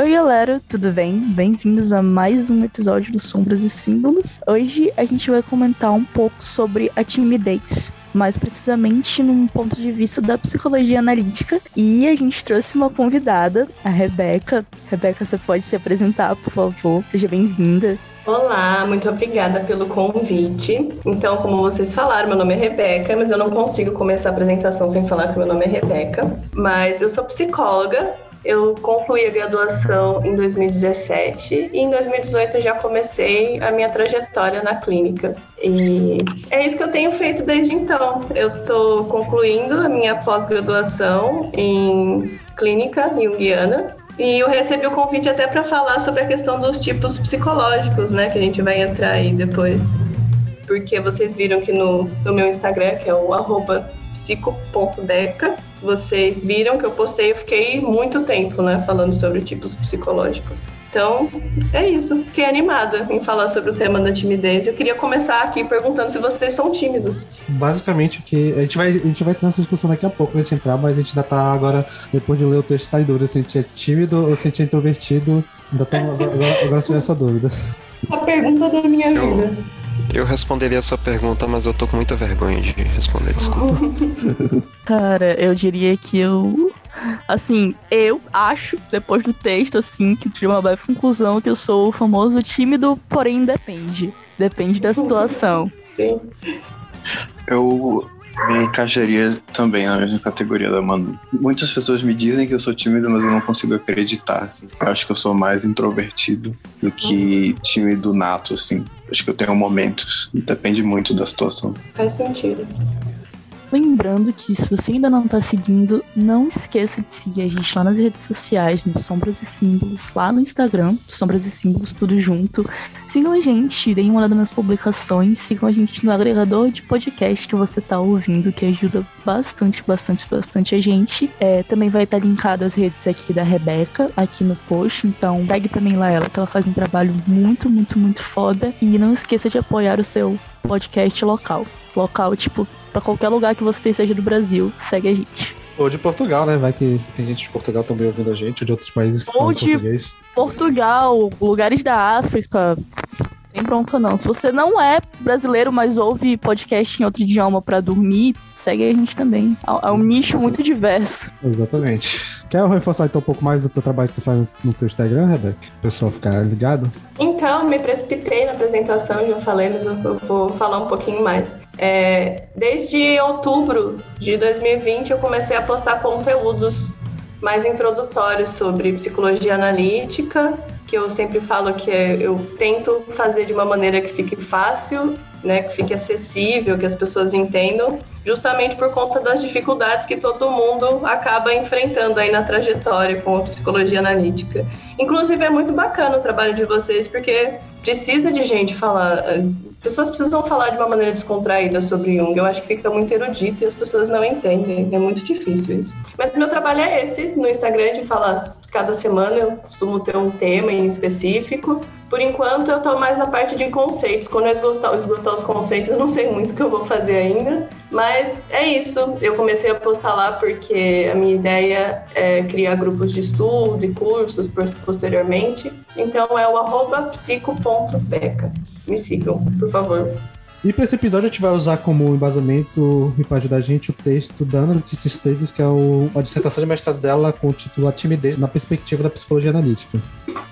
Oi, galera, tudo bem? Bem-vindos a mais um episódio do Sombras e Símbolos. Hoje a gente vai comentar um pouco sobre a timidez, mais precisamente num ponto de vista da psicologia analítica. E a gente trouxe uma convidada, a Rebeca. Rebeca, você pode se apresentar, por favor? Seja bem-vinda. Olá, muito obrigada pelo convite. Então, como vocês falaram, meu nome é Rebeca, mas eu não consigo começar a apresentação sem falar que meu nome é Rebeca. Mas eu sou psicóloga, eu concluí a graduação em 2017 e em 2018 eu já comecei a minha trajetória na clínica. E é isso que eu tenho feito desde então. Eu estou concluindo a minha pós-graduação em clínica junguiana e eu recebi o convite até para falar sobre a questão dos tipos psicológicos, né, que a gente vai entrar aí depois. Porque vocês viram que no, no meu Instagram, que é o arroba psico.deca, vocês viram que eu postei, eu fiquei muito tempo, né, falando sobre tipos psicológicos. Então, é isso. Fiquei animada em falar sobre o tema da timidez. Eu queria começar aqui perguntando se vocês são tímidos. Basicamente, o que a gente vai, a gente vai ter essa discussão daqui a pouco pra gente entrar, mas a gente ainda tá agora, depois de ler o texto, tá em dúvida se a gente é tímido ou se a gente é introvertido. Ainda tô, agora, agora sobre essa dúvida. A pergunta da minha Eu- vida. Eu responderia essa pergunta, mas eu tô com muita vergonha de responder, desculpa. Cara, eu diria que eu. Assim, eu acho, depois do texto, assim, que tive uma breve conclusão que eu sou o famoso tímido, porém depende. Depende da situação. Sim. Eu me encaixaria também na mesma categoria da Manu. Muitas pessoas me dizem que eu sou tímido, mas eu não consigo acreditar. assim. Eu acho que eu sou mais introvertido do que tímido nato, assim. Acho que eu tenho momentos. Depende muito da situação. Faz sentido. Lembrando que se você ainda não tá seguindo, não esqueça de seguir a gente lá nas redes sociais, no Sombras e Símbolos, lá no Instagram, Sombras e Símbolos, tudo junto. Sigam a gente, deem uma olhada nas publicações, sigam a gente no agregador de podcast que você tá ouvindo, que ajuda bastante, bastante, bastante a gente. É, também vai estar linkado as redes aqui da Rebeca, aqui no post, então pegue também lá ela, que ela faz um trabalho muito, muito, muito foda. E não esqueça de apoiar o seu podcast local. Local, tipo, pra qualquer lugar que você seja do Brasil, segue a gente. Ou de Portugal, né? Vai que tem gente de Portugal também ouvindo a gente, ou de outros países que Ou falam de- português. Portugal, lugares da África. Tem bronca não. Se você não é brasileiro, mas ouve podcast em outro idioma pra dormir, segue a gente também. É é um nicho muito diverso. Exatamente. Quer reforçar então um pouco mais do teu trabalho que tu faz no teu Instagram, Rebeca? O pessoal ficar ligado? Então, me precipitei na apresentação, já falei, mas eu vou falar um pouquinho mais. É, desde outubro de 2020, eu comecei a postar conteúdos mais introdutórios sobre psicologia analítica, que eu sempre falo que é- eu tento fazer de uma maneira que fique fácil, né, que fique acessível, que as pessoas entendam, justamente por conta das dificuldades que todo mundo acaba enfrentando aí na trajetória com a psicologia analítica. Inclusive é muito bacana o trabalho de vocês, porque precisa de gente falar. Pessoas precisam falar de uma maneira descontraída sobre Jung. Eu acho que fica muito erudito e as pessoas não entendem. É muito difícil isso. Mas meu trabalho é esse, no Instagram, de falar cada semana. Eu costumo ter um tema em específico. Por enquanto, eu tô mais na parte de conceitos. Quando eu esgotar, esgotar os conceitos, eu não sei muito o que eu vou fazer ainda. Mas é isso. Eu comecei a postar lá porque a minha ideia é criar grupos de estudo e cursos pos- posteriormente. Então é o arroba psico.beca. Me sigam, por favor. E para esse episódio a gente vai usar como embasamento e para ajudar a gente o texto da Ana Letícia Esteves, que é o, a dissertação de mestrado dela com o título A Timidez na Perspectiva da Psicologia Analítica.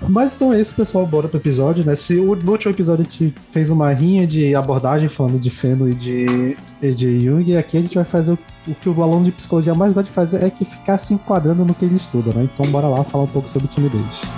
Mas então é isso, pessoal. Bora pro episódio, né? Se o, no último episódio a gente fez uma rinha de abordagem falando de Feno e de, e de Jung, e aqui a gente vai fazer o, o que o aluno de psicologia mais gosta de fazer é que ficar se enquadrando no que ele estuda, né? Então bora lá falar um pouco sobre timidez.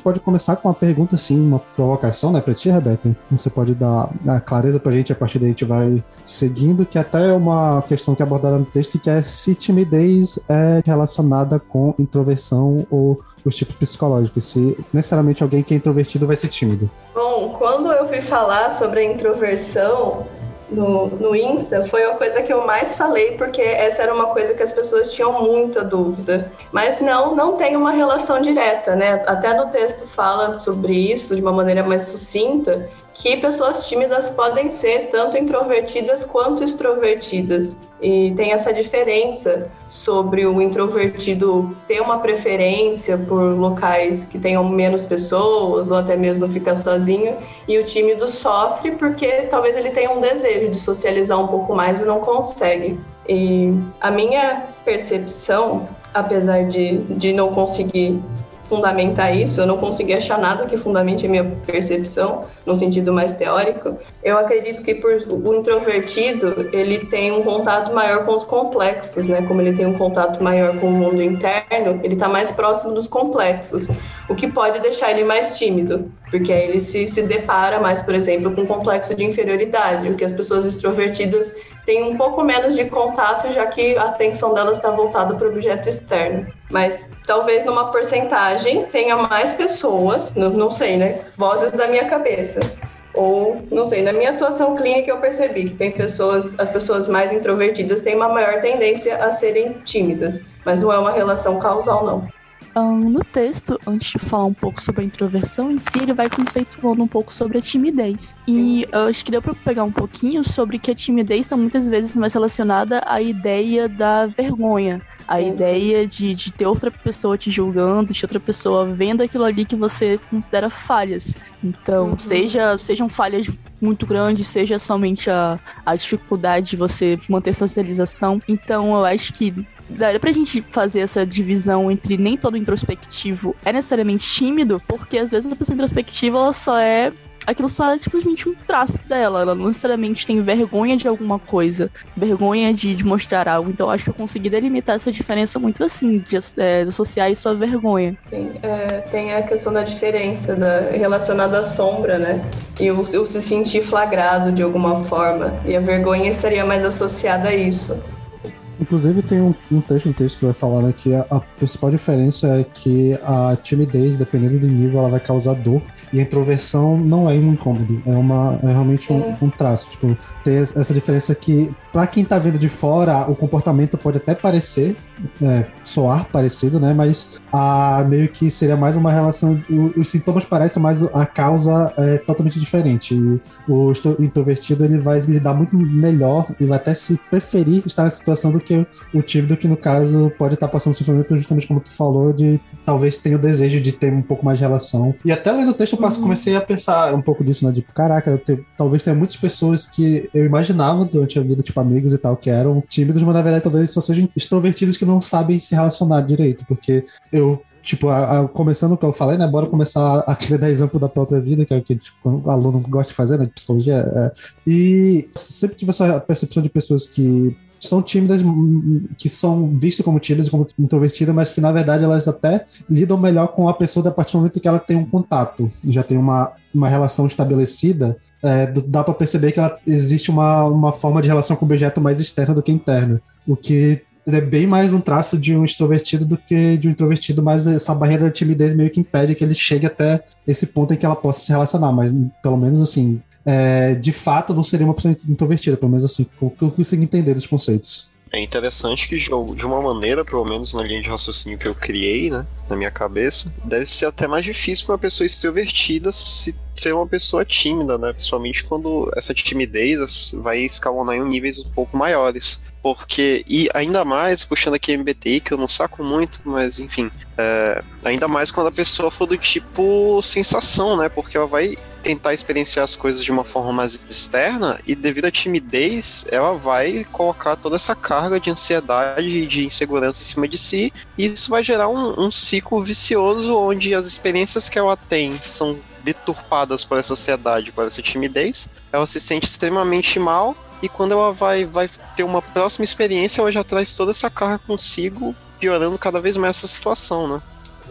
Pode começar com uma pergunta, assim, uma provocação, né, pra ti, Rebeca? Então você pode dar a clareza pra gente, a partir daí a gente vai seguindo, que até é uma questão que é abordada no texto, que é se timidez é relacionada com introversão ou os tipos psicológicos, se necessariamente alguém que é introvertido vai ser tímido. Bom, quando eu fui falar sobre a introversão, no, no Insta foi a coisa que eu mais falei, porque essa era uma coisa que as pessoas tinham muita dúvida. Mas não, não tem uma relação direta, né? Até no texto fala sobre isso de uma maneira mais sucinta, que pessoas tímidas podem ser tanto introvertidas quanto extrovertidas. E tem essa diferença sobre o introvertido ter uma preferência por locais que tenham menos pessoas ou até mesmo ficar sozinho, e o tímido sofre porque talvez ele tenha um desejo de socializar um pouco mais e não consegue. E a minha percepção, apesar de, de não conseguir fundamentar isso, eu não consegui achar nada que fundamente a minha percepção, no sentido mais teórico. Eu acredito que por o introvertido, ele tem um contato maior com os complexos, né? Como ele tem um contato maior com o mundo interno, ele está mais próximo dos complexos, o que pode deixar ele mais tímido, porque aí ele se, se depara mais, por exemplo, com um complexo de inferioridade, o que as pessoas extrovertidas têm um pouco menos de contato, já que a atenção delas está voltada para o objeto externo. Mas talvez numa porcentagem tenha mais pessoas, não, não sei, né? Vozes da minha cabeça. Ou, não sei, na minha atuação clínica eu percebi que tem pessoas, as pessoas mais introvertidas têm uma maior tendência a serem tímidas, mas não é uma relação causal, não. Um, no texto, antes de falar um pouco sobre a introversão em si, ele vai conceituando um pouco sobre a timidez. E eu acho que deu para pegar um pouquinho sobre que a timidez está muitas vezes mais relacionada à ideia da vergonha. A ideia de, de ter outra pessoa te julgando, de outra pessoa vendo aquilo ali que você considera falhas. Então, uhum. seja, sejam falhas muito grandes, seja somente a, a dificuldade de você manter socialização. Então, eu acho que daria pra gente fazer essa divisão entre nem todo introspectivo é necessariamente tímido, porque às vezes a pessoa introspectiva ela só é aquilo só é simplesmente um traço dela. Ela não necessariamente tem vergonha de alguma coisa, vergonha de, de mostrar algo. Então acho que eu consegui delimitar essa diferença muito assim, de, é, associar isso à vergonha. Tem, é, tem a questão da diferença da, relacionada à sombra, né? E o, o se sentir flagrado de alguma forma. E a vergonha estaria mais associada a isso. Inclusive tem um, um texto um texto que vai falar né, que a, a, principal diferença é que a timidez, dependendo do nível, ela vai causar dor e a introversão não é um incômodo, é, uma, é realmente um, um traço. Tipo, ter essa diferença que, para quem tá vendo de fora, o comportamento pode até parecer, é, soar parecido, né? Mas a, meio que seria mais uma relação. O, os sintomas parecem, mas a causa é totalmente diferente. E o introvertido ele vai lidar muito melhor e vai até se preferir estar nessa situação do que o tímido, que no caso pode estar passando sofrimento, justamente como tu falou, de talvez tenha o desejo de ter um pouco mais de relação. E até lendo o texto uhum. comecei a pensar um pouco disso, né? Tipo, caraca, te, talvez tenha muitas pessoas que eu imaginava durante a vida, tipo, amigos e tal, que eram tímidos, mas na verdade talvez só sejam extrovertidos que não sabem se relacionar direito, porque eu tipo, a, a, começando o que eu falei, né? Bora começar a querer dar exemplo da própria vida, que é o que tipo, o aluno gosta de fazer, né? De psicologia. É. E sempre tive essa percepção de pessoas que são tímidas, que são vistas como tímidas, como introvertidas, mas que na verdade elas até lidam melhor com a pessoa a partir do momento que ela tem um contato, já tem uma, uma relação estabelecida, é, dá para perceber que ela, existe uma, uma forma de relação com o objeto mais externa do que interna. O que é bem mais um traço de um extrovertido do que de um introvertido, mas essa barreira da timidez meio que impede que ele chegue até esse ponto em que ela possa se relacionar. Mas pelo menos assim, é, de fato não seria uma pessoa introvertida, pelo menos assim, o que eu consigo entender dos conceitos. É interessante que, de uma maneira, pelo menos na linha de raciocínio que eu criei, né, na minha cabeça, deve ser até mais difícil para uma pessoa extrovertida se ser uma pessoa tímida, né, principalmente quando essa timidez vai escalonar em níveis um pouco maiores. Porque, e ainda mais, puxando aqui MBTI, que eu não saco muito, mas enfim, é, ainda mais quando a pessoa for do tipo sensação, né? Porque ela vai tentar experienciar as coisas de uma forma mais externa e devido à timidez, ela vai colocar toda essa carga de ansiedade e de insegurança em cima de si, e isso vai gerar um, um ciclo vicioso onde as experiências que ela tem são deturpadas por essa ansiedade, por essa timidez, ela se sente extremamente mal e quando ela vai, vai ter uma próxima experiência, ela já traz toda essa carga consigo, piorando cada vez mais essa situação, né?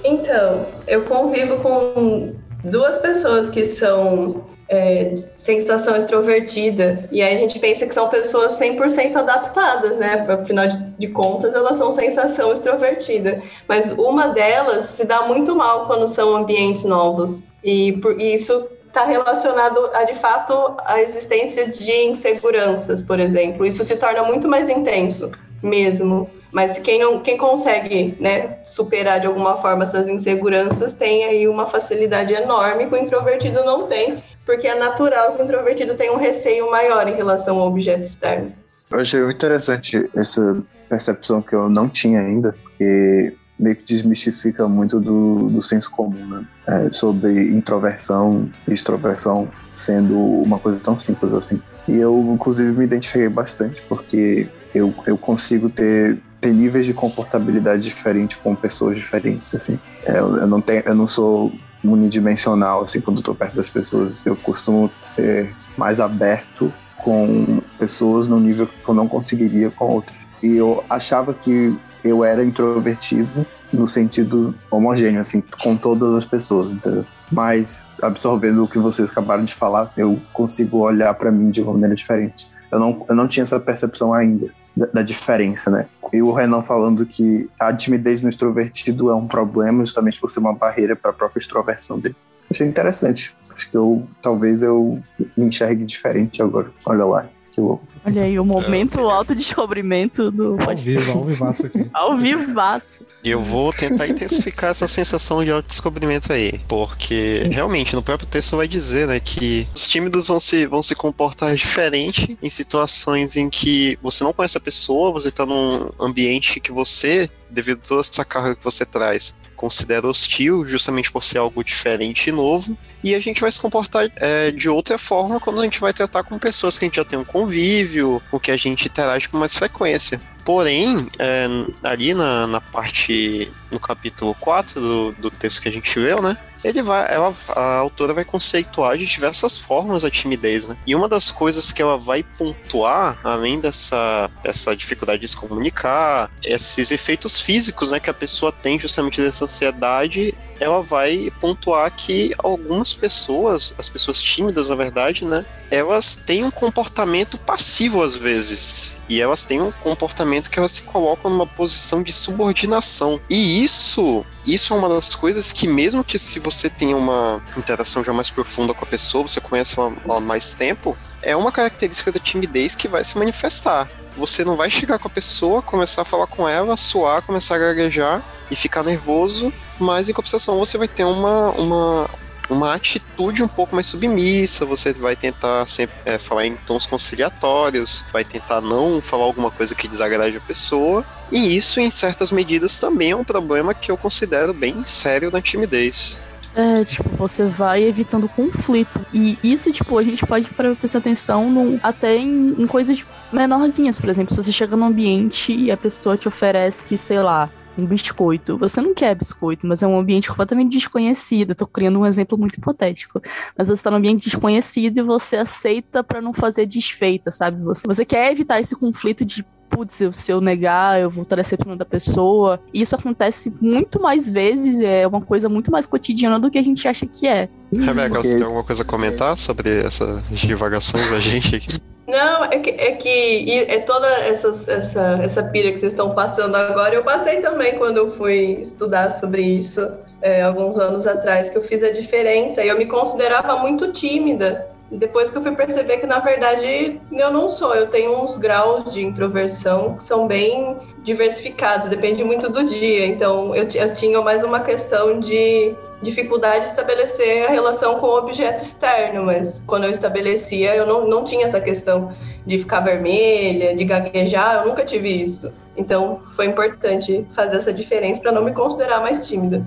Então, eu convivo com duas pessoas que são é, sensação extrovertida, e aí a gente pensa que são pessoas 100% adaptadas, né? Afinal de, contas, elas são sensação extrovertida. Mas uma delas se dá muito mal quando são ambientes novos. E, por, e isso está relacionado a, de fato, a existência de inseguranças, por exemplo. Isso se torna muito mais intenso mesmo. Mas quem não, quem consegue, né, superar de alguma forma essas inseguranças tem aí uma facilidade enorme que o introvertido não tem, porque é natural que o introvertido tenha um receio maior em relação ao objeto externo. Eu achei muito interessante essa percepção que eu não tinha ainda, que meio que desmistifica muito do, do senso comum, né? É, sobre introversão e extroversão sendo uma coisa tão simples assim. E eu, inclusive, me identifiquei bastante, porque eu, eu consigo ter, ter níveis de comportabilidade diferentes com pessoas diferentes, assim. É, eu, não tenho, eu não sou unidimensional, assim, quando estou perto das pessoas. Eu costumo ser mais aberto com pessoas no nível que eu não conseguiria com outras. E eu achava que eu era introvertido no sentido homogêneo, assim, com todas as pessoas, entendeu? Mas, absorvendo o que vocês acabaram de falar, eu consigo olhar para mim de uma maneira diferente. Eu não, eu não tinha essa percepção ainda da, da diferença, né? E o Renan falando que a timidez no extrovertido é um problema justamente por ser uma barreira para a própria extroversão dele. Achei interessante. Acho que eu talvez eu me enxergue diferente agora. Olha lá, que louco. Olha aí, o momento é, autodescobrimento do. Ao vivo, ao vivaço aqui. ao vivaço. E eu vou tentar intensificar essa sensação de autodescobrimento aí. Porque realmente no próprio texto vai dizer, né, que os tímidos vão se, vão se comportar diferente em situações em que você não conhece a pessoa, você tá num ambiente que você, devido a toda essa carga que você traz, considera hostil, justamente por ser algo diferente e novo, e a gente vai se comportar é, de outra forma quando a gente vai tratar com pessoas que a gente já tem um convívio, ou que a gente interage com mais frequência. Porém, é, ali na, na parte, no capítulo 4 do, do texto que a gente leu, né? Ele vai, ela, a autora vai conceituar de diversas formas a timidez, né? E uma das coisas que ela vai pontuar, além dessa, dessa dificuldade de se comunicar, esses efeitos físicos, né, que a pessoa tem justamente dessa ansiedade, ela vai pontuar que algumas pessoas, as pessoas tímidas, na verdade, né, elas têm um comportamento passivo às vezes. E elas têm um comportamento que elas se colocam numa posição de subordinação. E isso, isso é uma das coisas que mesmo que se você tenha uma interação já mais profunda com a pessoa, você conhece ela há mais tempo, é uma característica da timidez que vai se manifestar. Você não vai chegar com a pessoa, começar a falar com ela, suar, começar a gaguejar e ficar nervoso, mas em compensação você vai ter uma, uma, uma atitude um pouco mais submissa, você vai tentar sempre é, falar em tons conciliatórios, vai tentar não falar alguma coisa que desagrade a pessoa, e isso, em certas medidas, também é um problema que eu considero bem sério na timidez. É, tipo, você vai evitando conflito. E isso, tipo, a gente pode prestar atenção no, até em, em coisas menorzinhas. Por exemplo, se você chega num ambiente e a pessoa te oferece, sei lá, um biscoito. Você não quer biscoito, mas é um ambiente completamente desconhecido. Estou criando um exemplo muito hipotético. Mas você está num ambiente desconhecido e você aceita para não fazer desfeita, sabe? Você, você quer evitar esse conflito de putz, se eu negar, eu vou estar decepcionando a pessoa. E isso acontece muito mais vezes, é uma coisa muito mais cotidiana do que a gente acha que é. Rebeca, você tem alguma coisa a comentar sobre essas divagações da gente aqui? Não, é que, é que é toda essa, essa, essa pira que vocês estão passando agora. Eu passei também quando eu fui estudar sobre isso, é, alguns anos atrás, que eu fiz a diferença. E eu me considerava muito tímida. Depois que eu fui perceber que, na verdade, eu não sou. Eu tenho uns graus de introversão que são bem diversificados, depende muito do dia. Então, eu, eu tinha mais uma questão de dificuldade de estabelecer a relação com o objeto externo, mas quando eu estabelecia, eu não, não tinha essa questão de ficar vermelha, de gaguejar, eu nunca tive isso. Então, foi importante fazer essa diferença para não me considerar mais tímida.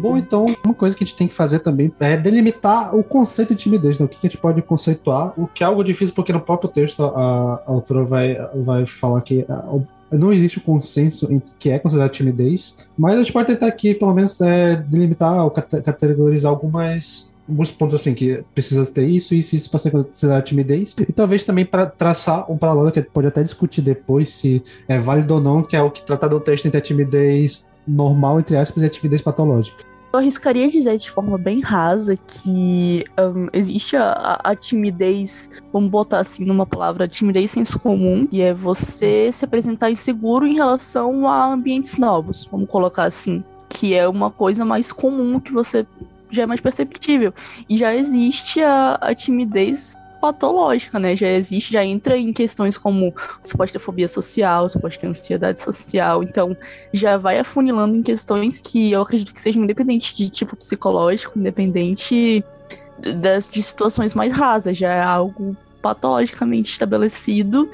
Bom, então, uma coisa que a gente tem que fazer também é delimitar o conceito de timidez, né? o que a gente pode conceituar, o que é algo difícil, porque no próprio texto a, a autora vai, vai falar que não existe o consenso em que é considerado timidez, mas a gente pode tentar aqui, pelo menos, é, delimitar ou categorizar algumas alguns pontos assim que precisa ter isso, isso, isso para ser considerado timidez e talvez também para traçar um paralelo que pode até discutir depois se é válido ou não, que é o que tratar do texto entre a timidez normal entre aspas e a timidez patológica. Eu arriscaria dizer de forma bem rasa que um, existe a, a, timidez, vamos botar assim numa palavra, timidez senso comum, que é você se apresentar inseguro em relação a ambientes novos, vamos colocar assim, que é uma coisa mais comum que você já é mais perceptível. E já existe a, a timidez patológica, né? Já existe, já entra em questões como você pode ter fobia social, você pode ter ansiedade social, então já vai afunilando em questões que eu acredito que sejam independente de tipo psicológico, independente das, de situações mais rasas, já é algo patologicamente estabelecido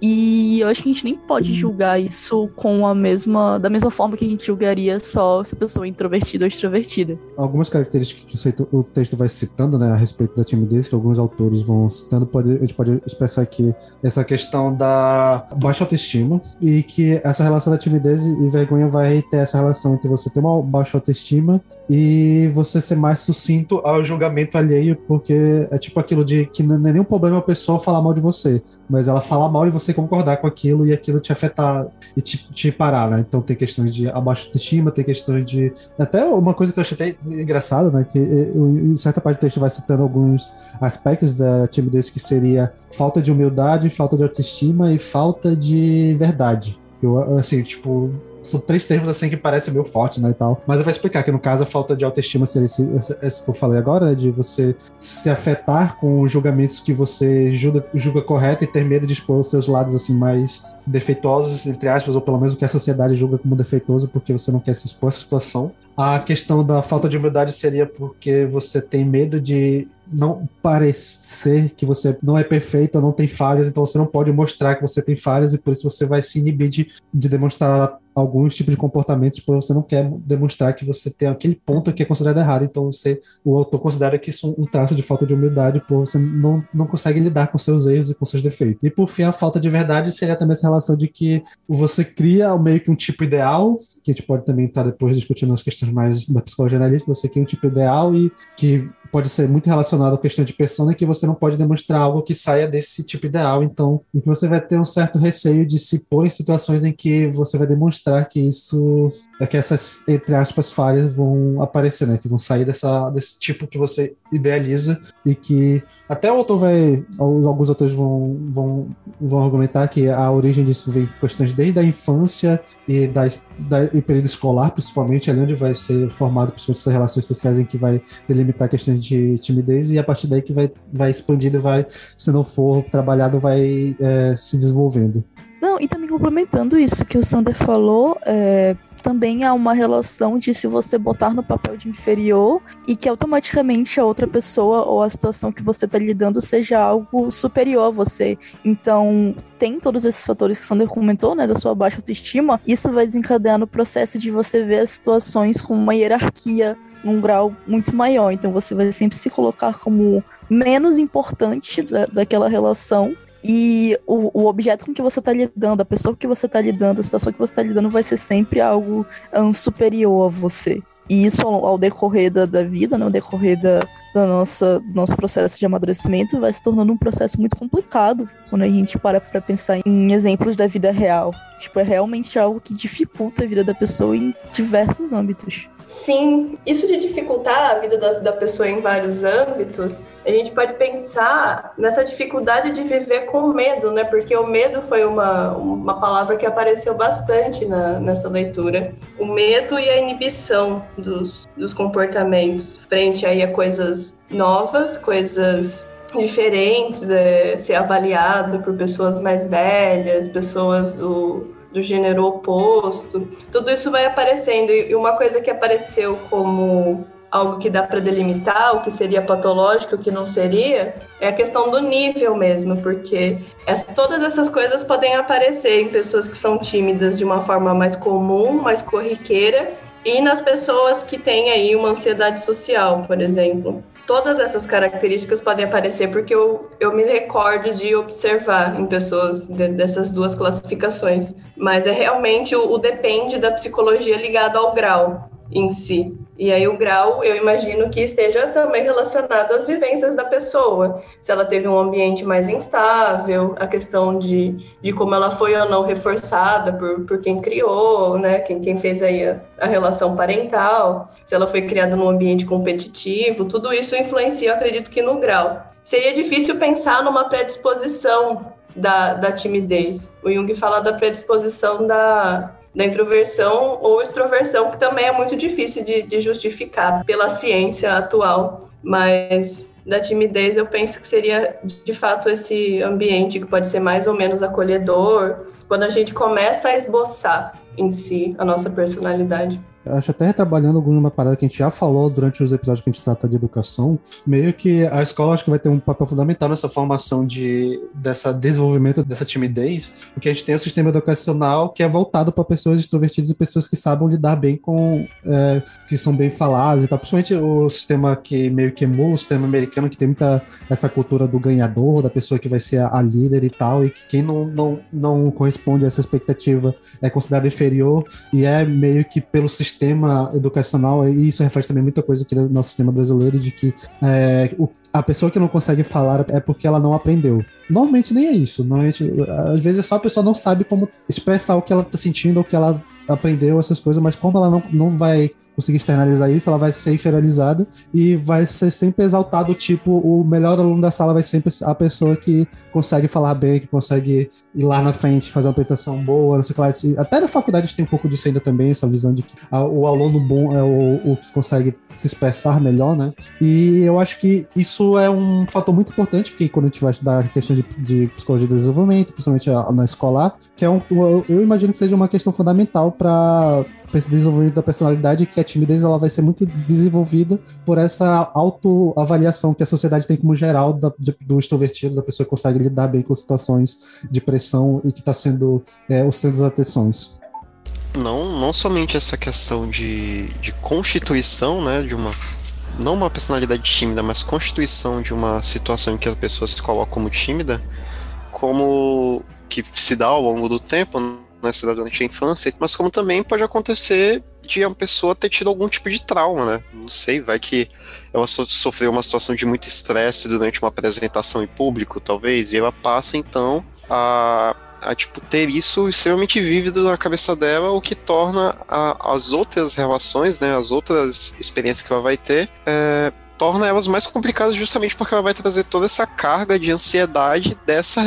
e eu acho que a gente nem pode uhum. julgar isso com a mesma, da mesma forma que a gente julgaria só se a pessoa é introvertida ou extrovertida. Algumas características que o texto vai citando, né, a respeito da timidez, que alguns autores vão citando, pode, a gente pode expressar aqui essa questão da baixa autoestima e que essa relação da timidez e vergonha vai ter essa relação entre você ter uma baixa autoestima e você ser mais sucinto ao julgamento alheio, porque é tipo aquilo de que não é nenhum problema a pessoa falar mal de você, mas ela falar mal e você você concordar com aquilo e aquilo te afetar e te, te parar, né? Então tem questões de abaixo de estima, tem questões de. Até uma coisa que eu achei até engraçada, né? Que eu, em certa parte do texto vai citando alguns aspectos da timidez que seria falta de humildade, falta de autoestima e falta de verdade. Eu, assim, tipo, são três termos assim que parecem meio fortes, né, e tal. Mas eu vou explicar que no caso a falta de autoestima seria esse, esse que eu falei agora, né, de você se afetar com os julgamentos que você julga, julga correto e ter medo de expor os seus lados assim mais defeituosos, entre aspas, ou pelo menos o que a sociedade julga como defeituoso, porque você não quer se expor a essa situação. A questão da falta de humildade seria porque você tem medo de não parecer que você não é perfeito ou não tem falhas, então você não pode mostrar que você tem falhas e por isso você vai se inibir de, de demonstrar alguns tipos de comportamentos porque você não quer demonstrar que você tem aquele ponto que é considerado errado, então você, o autor considera que isso é um traço de falta de humildade, por você não, não consegue lidar com seus erros e com seus defeitos. E por fim, a falta de verdade seria também essa relação de que você cria meio que um tipo ideal, que a gente pode também estar depois discutindo as questões mais da psicologia analítica, você cria um tipo ideal e que pode ser muito relacionado à questão de persona que você não pode demonstrar algo que saia desse tipo ideal, então em que você vai ter um certo receio de se pôr em situações em que você vai demonstrar que isso é que essas, entre aspas, falhas vão aparecer, né? Que vão sair dessa, desse tipo que você idealiza e que até o autor vai, alguns autores vão, vão, vão argumentar que a origem disso vem questões desde a infância e da, da e período escolar, principalmente, ali onde vai ser formado principalmente essas relações sociais em que vai delimitar questões de timidez e a partir daí que vai, vai expandindo e vai, se não for trabalhado, vai é, se desenvolvendo. Não, e também complementando isso que o Sander falou, é, também há uma relação de se você botar no papel de inferior e que automaticamente a outra pessoa ou a situação que você está lidando seja algo superior a você. Então, tem todos esses fatores que Sander comentou, né, da sua baixa autoestima, isso vai desencadear no processo de você ver as situações com uma hierarquia num grau muito maior. Então, você vai sempre se colocar como menos importante da, daquela relação e o, o objeto com que você está lidando, a pessoa com que você está lidando, a situação que você está lidando vai ser sempre algo um, superior a você. E isso ao, ao decorrer da, da, vida, né, ao decorrer da, da nossa, do nosso processo de amadurecimento, vai se tornando um processo muito complicado quando a gente para para pensar em exemplos da vida real. Tipo, é realmente algo que dificulta a vida da pessoa em diversos âmbitos. Sim, isso de dificultar a vida da, da, pessoa em vários âmbitos, a gente pode pensar nessa dificuldade de viver com medo, né? Porque o medo foi uma, uma palavra que apareceu bastante na, nessa leitura. O medo e a inibição dos, dos comportamentos frente aí a coisas novas, coisas diferentes, é, ser avaliado por pessoas mais velhas, pessoas do do gênero oposto, tudo isso vai aparecendo. E uma coisa que apareceu como algo que dá para delimitar, o que seria patológico, o que não seria, é a questão do nível mesmo, porque essa, todas essas coisas podem aparecer em pessoas que são tímidas de uma forma mais comum, mais corriqueira, e nas pessoas que têm aí uma ansiedade social, por exemplo todas essas características podem aparecer porque eu, eu me recordo de observar em pessoas de, dessas duas classificações. Mas é realmente o, o, depende da psicologia ligada ao grau. Em si. E aí o grau, eu imagino que esteja também relacionado às vivências da pessoa. Se ela teve um ambiente mais instável, a questão de, de como ela foi ou não reforçada por, por quem criou, né? Quem, quem fez aí a, a relação parental, se ela foi criada num ambiente competitivo, tudo isso influencia, acredito que no grau. Seria difícil pensar numa predisposição da, da timidez. O Jung fala da predisposição da, da introversão ou extroversão, que também é muito difícil de, de justificar pela ciência atual, mas da timidez eu penso que seria de fato esse ambiente que pode ser mais ou menos acolhedor, quando a gente começa a esboçar em si a nossa personalidade acho até trabalhando alguma parada que a gente já falou durante os episódios que a gente trata de educação, meio que a escola acho que vai ter um papel fundamental nessa formação de dessa desenvolvimento dessa timidez, porque a gente tem o sistema educacional que é voltado para pessoas extrovertidas e pessoas que sabem lidar bem com é, que são bem faladas e tal, principalmente o sistema que meio que emula o sistema americano que tem muita essa cultura do ganhador, da pessoa que vai ser a, a líder e tal, e que quem não, não, não corresponde a essa expectativa é considerado inferior e é meio que pelo sistema sistema educacional, e isso reflete também muita coisa aqui do nosso sistema brasileiro, de que é, o, a pessoa que não consegue falar é porque ela não aprendeu. Normalmente nem é isso. Normalmente, às vezes é só a pessoa não sabe como expressar o que ela está sentindo, o que ela aprendeu, essas coisas, mas como ela não, não vai conseguir externalizar isso, ela vai ser inferiorizada e vai ser sempre exaltado, tipo, o melhor aluno da sala vai ser sempre a pessoa que consegue falar bem, que consegue ir lá na frente, fazer uma apresentação boa, não sei o que lá. Até na faculdade a gente tem um pouco disso ainda também, essa visão de que o aluno bom é o, o que consegue se expressar melhor, né? E eu acho que isso é um fator muito importante, porque quando a gente vai estudar a questão de, de psicologia de desenvolvimento, principalmente na escolar, que é um, eu imagino que seja uma questão fundamental para desenvolvimento da personalidade, que a timidez ela vai ser muito desenvolvida por essa autoavaliação que a sociedade tem como geral da, de, do extrovertido, da pessoa que consegue lidar bem com situações de pressão e que está sendo é, o centro das atenções. Não, não somente essa questão de, de constituição, né, de uma não uma personalidade tímida, mas constituição de uma situação em que a pessoa se coloca como tímida, como que se dá ao longo do tempo, cidade durante a infância, mas como também pode acontecer de uma pessoa ter tido algum tipo de trauma, né? Não sei, vai que ela sofreu uma situação de muito estresse durante uma apresentação em público, talvez, e ela passa então a, a tipo, ter isso extremamente vívido na cabeça dela, o que torna a, as outras relações, né, as outras experiências que ela vai ter, é, torna elas mais complicadas justamente porque ela vai trazer toda essa carga de ansiedade dessa,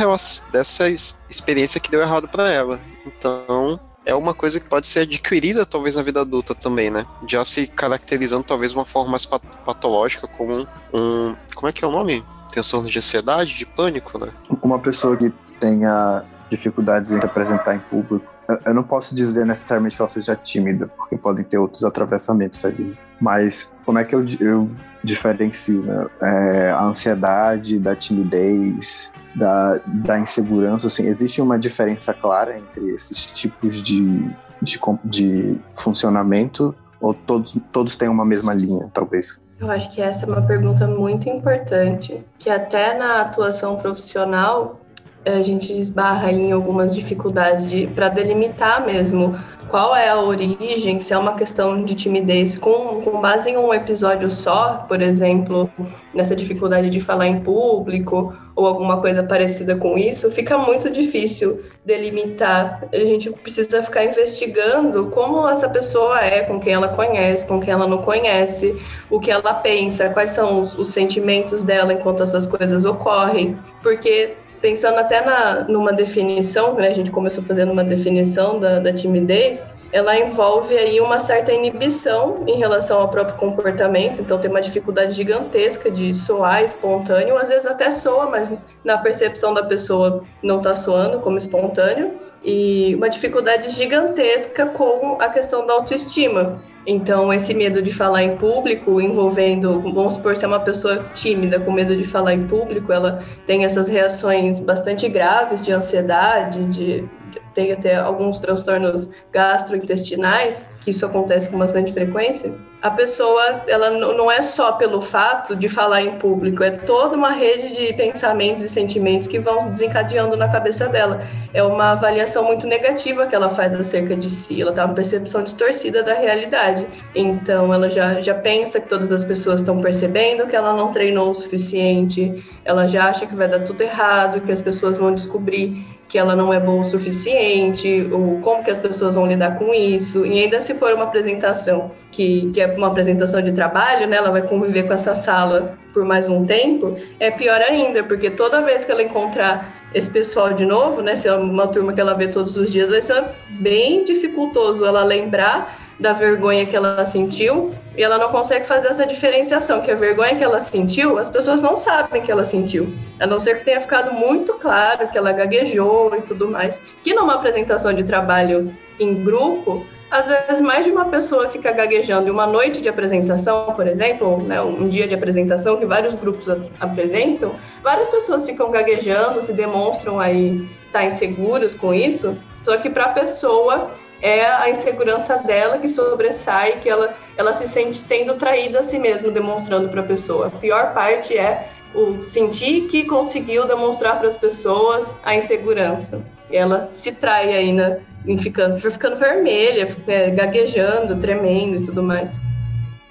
dessa experiência que deu errado para ela. Então, é uma coisa que pode ser adquirida talvez na vida adulta também, né? Já se caracterizando talvez de uma forma mais patológica como um, como é que é o nome? Transtorno de ansiedade, de pânico, né? Uma pessoa que tenha dificuldades em se apresentar em público, eu não posso dizer necessariamente que ela seja tímida, porque podem ter outros atravessamentos ali. Mas como é que eu, eu diferencio né? é, a ansiedade da timidez, da, da insegurança? Assim, existe uma diferença clara entre esses tipos de, de, de funcionamento ou todos, todos têm uma mesma linha, talvez? Eu acho que essa é uma pergunta muito importante, que até na atuação profissional a gente esbarra em algumas dificuldades para delimitar mesmo qual é a origem, se é uma questão de timidez com, com base em um episódio só, por exemplo, nessa dificuldade de falar em público ou alguma coisa parecida com isso, fica muito difícil delimitar. A gente precisa ficar investigando como essa pessoa é, com quem ela conhece, com quem ela não conhece, o que ela pensa, quais são os, os sentimentos dela enquanto essas coisas ocorrem, porque pensando até na, numa definição, né, a gente começou fazendo uma definição da, da timidez, ela envolve aí uma certa inibição em relação ao próprio comportamento, então tem uma dificuldade gigantesca de soar espontâneo, às vezes até soa, mas na percepção da pessoa não está soando como espontâneo, e uma dificuldade gigantesca com a questão da autoestima. Então, esse medo de falar em público, envolvendo, vamos supor, se é uma pessoa tímida com medo de falar em público, ela tem essas reações bastante graves de ansiedade, de tem até alguns transtornos gastrointestinais, que isso acontece com bastante frequência, a pessoa ela não é só pelo fato de falar em público, é toda uma rede de pensamentos e sentimentos que vão desencadeando na cabeça dela. É uma avaliação muito negativa que ela faz acerca de si, ela tem uma percepção distorcida da realidade. Então ela já, já pensa que todas as pessoas estão percebendo que ela não treinou o suficiente, ela já acha que vai dar tudo errado, que as pessoas vão descobrir que ela não é boa o suficiente, ou como que as pessoas vão lidar com isso. E ainda se for uma apresentação que, que é uma apresentação de trabalho, né, ela vai conviver com essa sala por mais um tempo, é pior ainda, porque toda vez que ela encontrar esse pessoal de novo, né, se é uma turma que ela vê todos os dias, vai ser bem dificultoso ela lembrar da vergonha que ela sentiu e ela não consegue fazer essa diferenciação, que a vergonha que ela sentiu, as pessoas não sabem que ela sentiu, a não ser que tenha ficado muito claro que ela gaguejou e tudo mais. Que numa apresentação de trabalho em grupo, às vezes mais de uma pessoa fica gaguejando. E uma noite de apresentação, por exemplo, né, um dia de apresentação que vários grupos apresentam, várias pessoas ficam gaguejando, se demonstram aí estar tá inseguras com isso. Só que para a pessoa é a insegurança dela que sobressai, que ela, ela se sente tendo traído a si mesma, demonstrando para a pessoa. A pior parte é o sentir que conseguiu demonstrar para as pessoas a insegurança. E ela se trai ainda, em ficando, ficando vermelha, é, gaguejando, tremendo e tudo mais.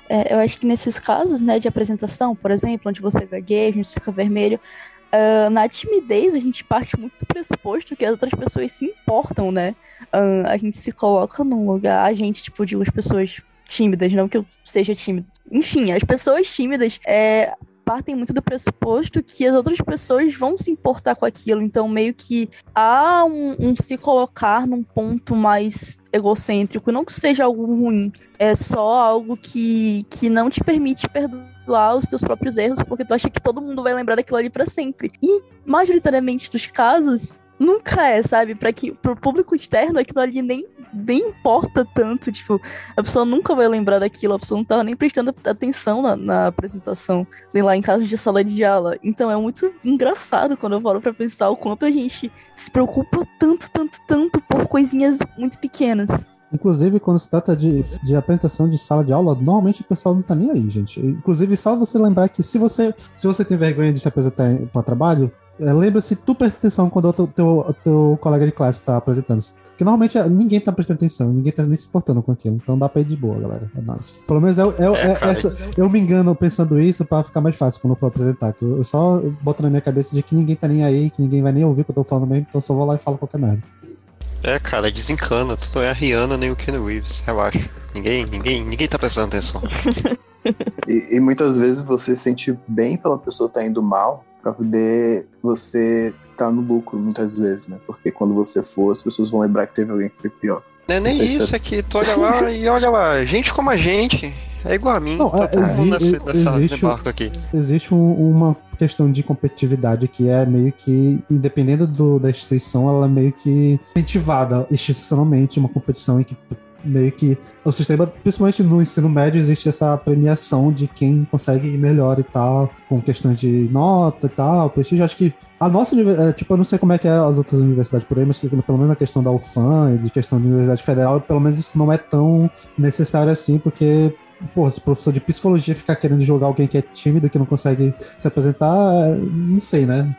É, eu acho que nesses casos, né, de apresentação, por exemplo, onde você gagueja, onde fica vermelho, Uh, na timidez, a gente parte muito do pressuposto que as outras pessoas se importam, né? Uh, a gente se coloca num lugar, a gente, tipo, digo, as pessoas tímidas, não que eu seja tímido. Enfim, as pessoas tímidas é, partem muito do pressuposto que as outras pessoas vão se importar com aquilo. Então, meio que há um, um se colocar num ponto mais egocêntrico. Não que seja algo ruim, é só algo que, que não te permite perdoar os teus próprios erros, porque tu acha que todo mundo vai lembrar daquilo ali para sempre. E, majoritariamente dos casos, nunca é, sabe? Para que pro público externo aquilo ali nem, nem importa tanto, tipo, a pessoa nunca vai lembrar daquilo, a pessoa não tava nem prestando atenção na, na apresentação, nem lá em casos de sala de aula. Então é muito engraçado quando eu falo para pensar o quanto a gente se preocupa tanto, tanto, tanto por coisinhas muito pequenas. Inclusive, quando se trata de, de apresentação de sala de aula, normalmente o pessoal não tá nem aí, gente. Inclusive, só você lembrar que se você, se você tem vergonha de se apresentar para trabalho, é, lembra-se, tu presta atenção quando o teu, teu, teu colega de classe está apresentando. Porque normalmente é, ninguém tá prestando atenção, ninguém tá nem se importando com aquilo. Então dá pra ir de boa, galera. É nóis. Pelo menos eu, eu, é, é, essa, eu me engano pensando isso pra ficar mais fácil quando eu for apresentar. Eu, eu só boto na minha cabeça de que ninguém tá nem aí, que ninguém vai nem ouvir o que eu tô falando mesmo, então eu só vou lá e falo qualquer merda. É, cara, desencana. Tu não é a Rihanna nem o Ken Reeves, relaxa. Ninguém, ninguém, ninguém tá prestando atenção. e, e, muitas vezes você se sente bem pela pessoa tá indo mal, para poder você estar tá no lucro muitas vezes, né? Porque quando você for, as pessoas vão lembrar que teve alguém que foi pior. Não é nem não isso, é... é que tu olha lá e olha lá, gente como a gente, é igual a mim. Não, tá, exi nessa, nessa existe, aqui. existe um, uma questão de competitividade que é meio que, independendo do, da instituição, ela é meio que incentivada institucionalmente, uma competição em que meio que o sistema, principalmente no ensino médio, existe essa premiação de quem consegue ir melhor e tal, com questão de nota e tal, prestígio. Acho que a nossa universidade, tipo, eu não sei como é que é as outras universidades por aí, mas pelo menos na questão da UFAM e de questão de universidade federal, pelo menos isso não é tão necessário assim, porque Pô, se professor de psicologia ficar querendo jogar alguém que é tímido, que não consegue se apresentar, não sei, né?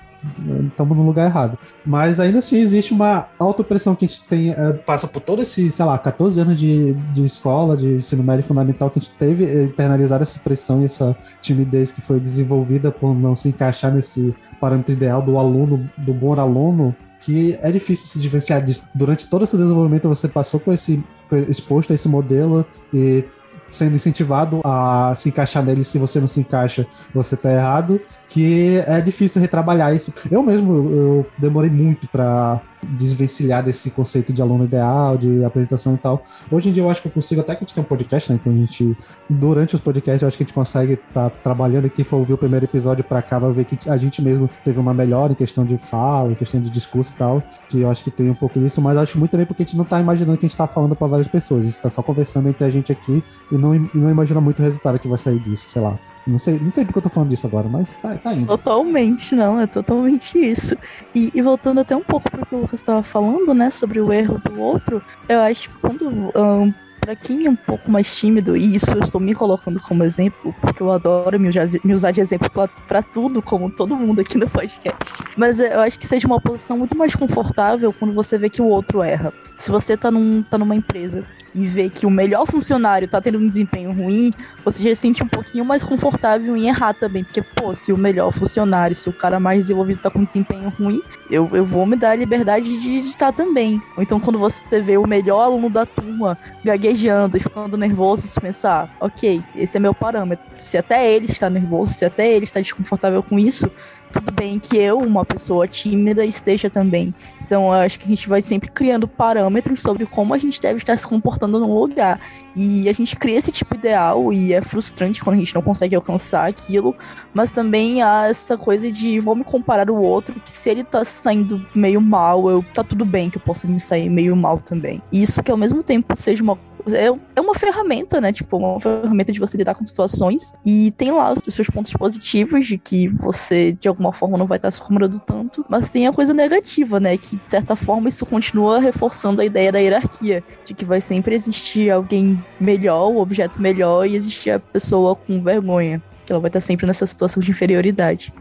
estamos no lugar errado. Mas ainda assim existe uma autopressão que a gente tem, é, passa por todo esse, sei lá, 14 anos de, de escola, de ensino médio fundamental, que a gente teve eh, internalizar essa pressão e essa timidez que foi desenvolvida por não se encaixar nesse parâmetro ideal do aluno, do bom aluno, que é difícil se diferenciar disso. Durante todo esse desenvolvimento você passou com esse exposto a esse modelo e sendo incentivado a se encaixar nele. Se você não se encaixa, você tá errado. Que é difícil retrabalhar isso. Eu mesmo, eu demorei muito para desvencilhar desse conceito de aluno ideal, de apresentação e tal. Hoje em dia eu acho que eu consigo, até que a gente tem um podcast, né? Então a gente, durante os podcasts, eu acho que a gente consegue estar tá trabalhando. Quem for ouvir o primeiro episódio para cá vai ver que a gente mesmo teve uma melhora em questão de fala, em questão de discurso e tal. Que eu acho que tem um pouco disso, mas acho muito também porque a gente não tá imaginando que a gente tá falando para várias pessoas. A gente tá só conversando entre a gente aqui e não, e não imagina muito o resultado que vai sair disso, sei lá. Não sei, não sei porque eu tô falando disso agora, mas tá, tá indo. Totalmente, não, é totalmente isso. E, e voltando até um pouco pro que o Lucas estava falando, né, sobre o erro do outro, eu acho que quando um, para quem é um pouco mais tímido, e isso eu estou me colocando como exemplo, porque eu adoro me usar, de exemplo para tudo, como todo mundo aqui no podcast. Mas eu acho que seja uma posição muito mais confortável quando você vê que o outro erra. Se você tá, num, tá numa empresa e vê que o melhor funcionário tá tendo um desempenho ruim, você já se sente um pouquinho mais confortável em errar também. Porque, pô, se o melhor funcionário, se o cara mais desenvolvido tá com desempenho ruim, eu, eu vou me dar a liberdade de estar também. Ou então, quando você vê o melhor aluno da turma gaguejando e ficando nervoso, você pensar, ok, esse é meu parâmetro. Se até ele está nervoso, se até ele está desconfortável com isso, tudo bem que eu, uma pessoa tímida, esteja também. Então, eu acho que a gente vai sempre criando parâmetros sobre como a gente deve estar se comportando no lugar. E a gente cria esse tipo de ideal e é frustrante quando a gente não consegue alcançar aquilo, mas também há essa coisa de vou me comparar o outro, que se ele tá saindo meio mal, eu tá tudo bem que eu possa me sair meio mal também. Isso que ao mesmo tempo seja uma é, é uma ferramenta, né? Tipo, uma ferramenta de você lidar com situações. E tem lá os seus pontos positivos, de que você, de alguma forma, não vai estar se tanto. Mas tem a coisa negativa, né? Que, de certa forma, isso continua reforçando a ideia da hierarquia. De que vai sempre existir alguém melhor, o objeto melhor, e existir a pessoa com vergonha. Que ela vai estar sempre nessa situação de inferioridade.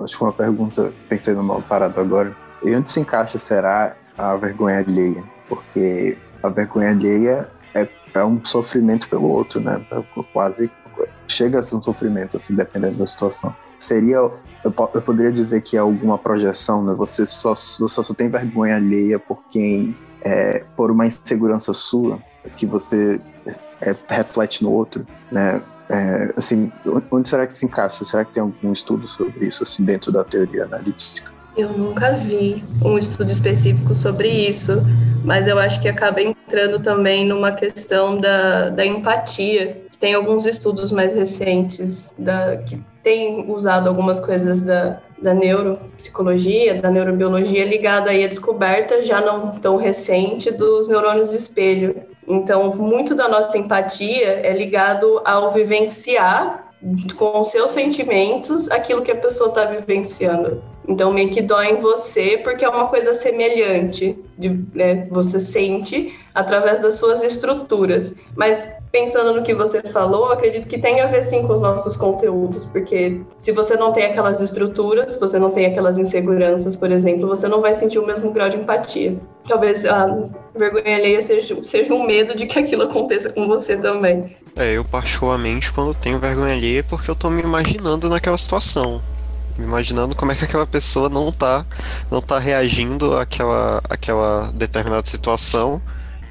Acho que uma pergunta, pensei numa parada agora. E onde se encaixa, será, a vergonha alheia? Porque a vergonha alheia é, é um sofrimento pelo outro, né? É quase chega a ser um sofrimento, assim, dependendo da situação. Seria, eu, eu poderia dizer que é alguma projeção, né? Você só, você só tem vergonha alheia por quem, é, por uma insegurança sua, que você é, reflete no outro, né? É, assim, onde será que se encaixa? Será que tem algum estudo sobre isso, assim, dentro da teoria analítica? Eu nunca vi um estudo específico sobre isso, mas eu acho que acaba entrando também numa questão da, da empatia. Tem alguns estudos mais recentes da, que têm usado algumas coisas da, da neuropsicologia, da neurobiologia, ligada aí à descoberta já não tão recente dos neurônios de espelho. Então, muito da nossa empatia é ligado ao vivenciar com os seus sentimentos aquilo que a pessoa está vivenciando. Então, meio que dói em você porque é uma coisa semelhante, de, né, você sente através das suas estruturas. Mas pensando no que você falou, acredito que tem a ver sim com os nossos conteúdos, porque se você não tem aquelas estruturas, se você não tem aquelas inseguranças, por exemplo, você não vai sentir o mesmo grau de empatia. Talvez a vergonha alheia seja, seja um medo de que aquilo aconteça com você também. É, eu particularmente quando tenho vergonha alheia é porque eu tô me imaginando naquela situação imaginando como é que aquela pessoa não tá, não tá reagindo àquela, àquela determinada situação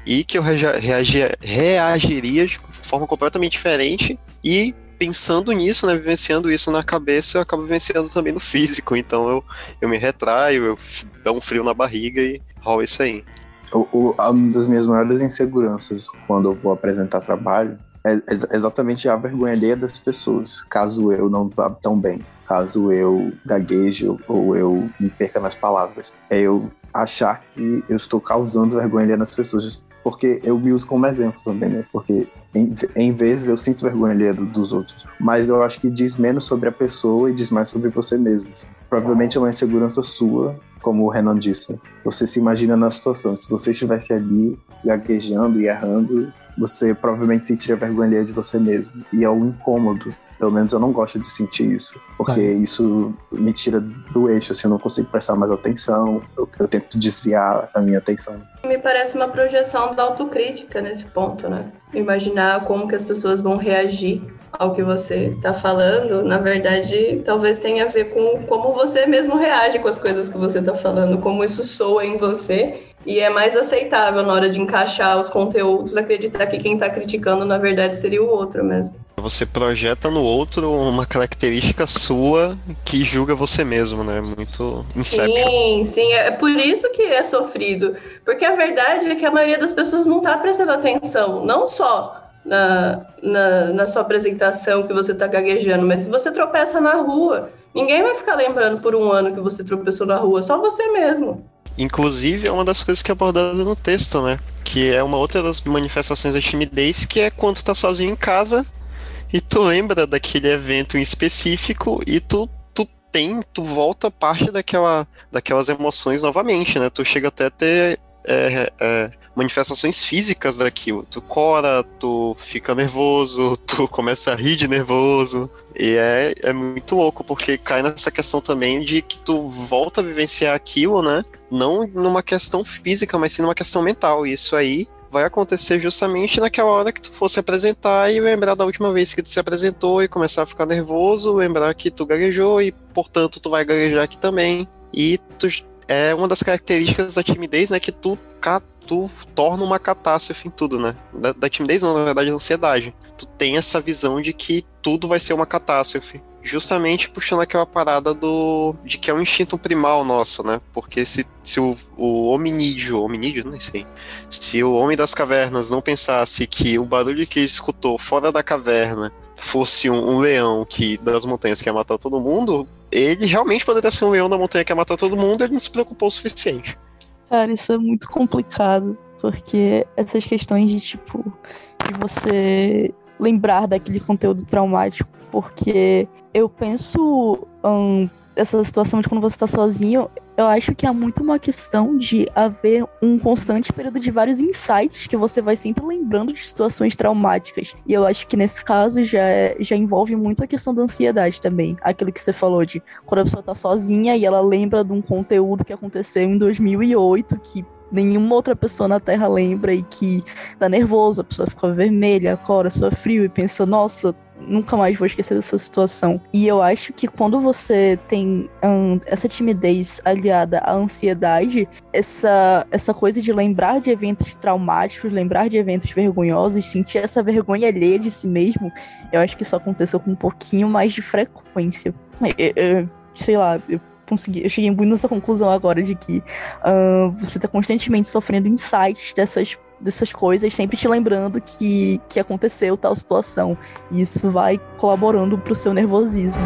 e que eu reagia, reagiria de forma completamente diferente e pensando nisso, né, vivenciando isso na cabeça, eu acabo vivenciando também no físico. Então eu, eu me retraio, eu dou um frio na barriga e rola isso aí. O, o, uma das minhas maiores inseguranças quando eu vou apresentar trabalho é exatamente a vergonha das pessoas, caso eu não vá tão bem, caso eu gagueje ou eu me perca nas palavras. É eu achar que eu estou causando vergonha nas pessoas, porque eu me uso como exemplo também, né? Porque em, em vezes eu sinto vergonha alheia do, dos outros, mas eu acho que diz menos sobre a pessoa e diz mais sobre você mesmo. Assim. Provavelmente é uma insegurança sua, como o Renan disse. Você se imagina na situação, se você estivesse ali gaguejando e errando, você provavelmente sentiria vergonha de você mesmo. E é um incômodo. Pelo menos eu não gosto de sentir isso. Porque tá. isso me tira do eixo, assim, eu não consigo prestar mais atenção. Eu, eu tento desviar a minha atenção. Me parece uma projeção da autocrítica nesse ponto, né? Imaginar como que as pessoas vão reagir ao que você está falando, na verdade, talvez tenha a ver com como você mesmo reage com as coisas que você está falando, como isso soa em você e é mais aceitável na hora de encaixar os conteúdos, acreditar que quem está criticando na verdade seria o outro mesmo. Você projeta no outro uma característica sua que julga você mesmo, né? Muito Inception. Sim, sim. É por isso que é sofrido. Porque a verdade é que a maioria das pessoas não está prestando atenção. Não só na, na, na sua apresentação que você está gaguejando, mas se você tropeça na rua, ninguém vai ficar lembrando por um ano que você tropeçou na rua, só você mesmo. Inclusive, é uma das coisas que é abordada no texto, né? Que é uma outra das manifestações da timidez, que é quando tá sozinho em casa e tu lembra daquele evento em específico e tu, tu tem, tu volta parte daquela, daquelas emoções novamente, né? Tu chega até a ter é, é, manifestações físicas daquilo. Tu cora, tu fica nervoso, tu começa a rir de nervoso. E é, é muito louco, porque cai nessa questão também de que tu volta a vivenciar aquilo, né? Não numa questão física, mas sim numa questão mental. E isso aí vai acontecer justamente naquela hora que tu for se apresentar e lembrar da última vez que tu se apresentou e começar a ficar nervoso, lembrar que tu gaguejou e, portanto, tu vai gaguejar aqui também. E tu, é uma das características da timidez, né? Que tu tu torna uma catástrofe em tudo, né? Da, da timidez não, na verdade, da ansiedade. Tu tem essa visão de que tudo vai ser uma catástrofe justamente puxando aquela parada do de que é um instinto primal nosso, né? Porque se, se o, o hominídeo, hominídeo, não sei, se o homem das cavernas não pensasse que o barulho que ele escutou fora da caverna fosse um, um leão que das montanhas que ia matar todo mundo, ele realmente poderia ser um leão da montanha que ia matar todo mundo, ele não se preocupou o suficiente. Cara, isso é muito complicado, porque essas questões de tipo de você lembrar daquele conteúdo traumático, porque eu penso hum, essa situação de quando você está sozinho, eu acho que é muito uma questão de haver um constante período de vários insights que você vai sempre lembrando de situações traumáticas. E eu acho que nesse caso já, é, já envolve muito a questão da ansiedade também. Aquilo que você falou de quando a pessoa tá sozinha e ela lembra de um conteúdo que aconteceu em 2008 que nenhuma outra pessoa na Terra lembra e que dá nervoso, a pessoa fica vermelha, cora, sua frio e pensa, nossa, nunca mais vou esquecer dessa situação. E eu acho que quando você tem um, essa timidez aliada à ansiedade, essa, essa coisa de lembrar de eventos traumáticos, lembrar de eventos vergonhosos, sentir essa vergonha alheia de si mesmo, eu acho que isso aconteceu com um pouquinho mais de frequência. Eu, eu, sei lá, eu consegui, eu cheguei muito nessa conclusão agora de que uh, você está constantemente sofrendo insights dessas dessas coisas, sempre te lembrando que, que aconteceu tal situação. E isso vai colaborando pro seu nervosismo.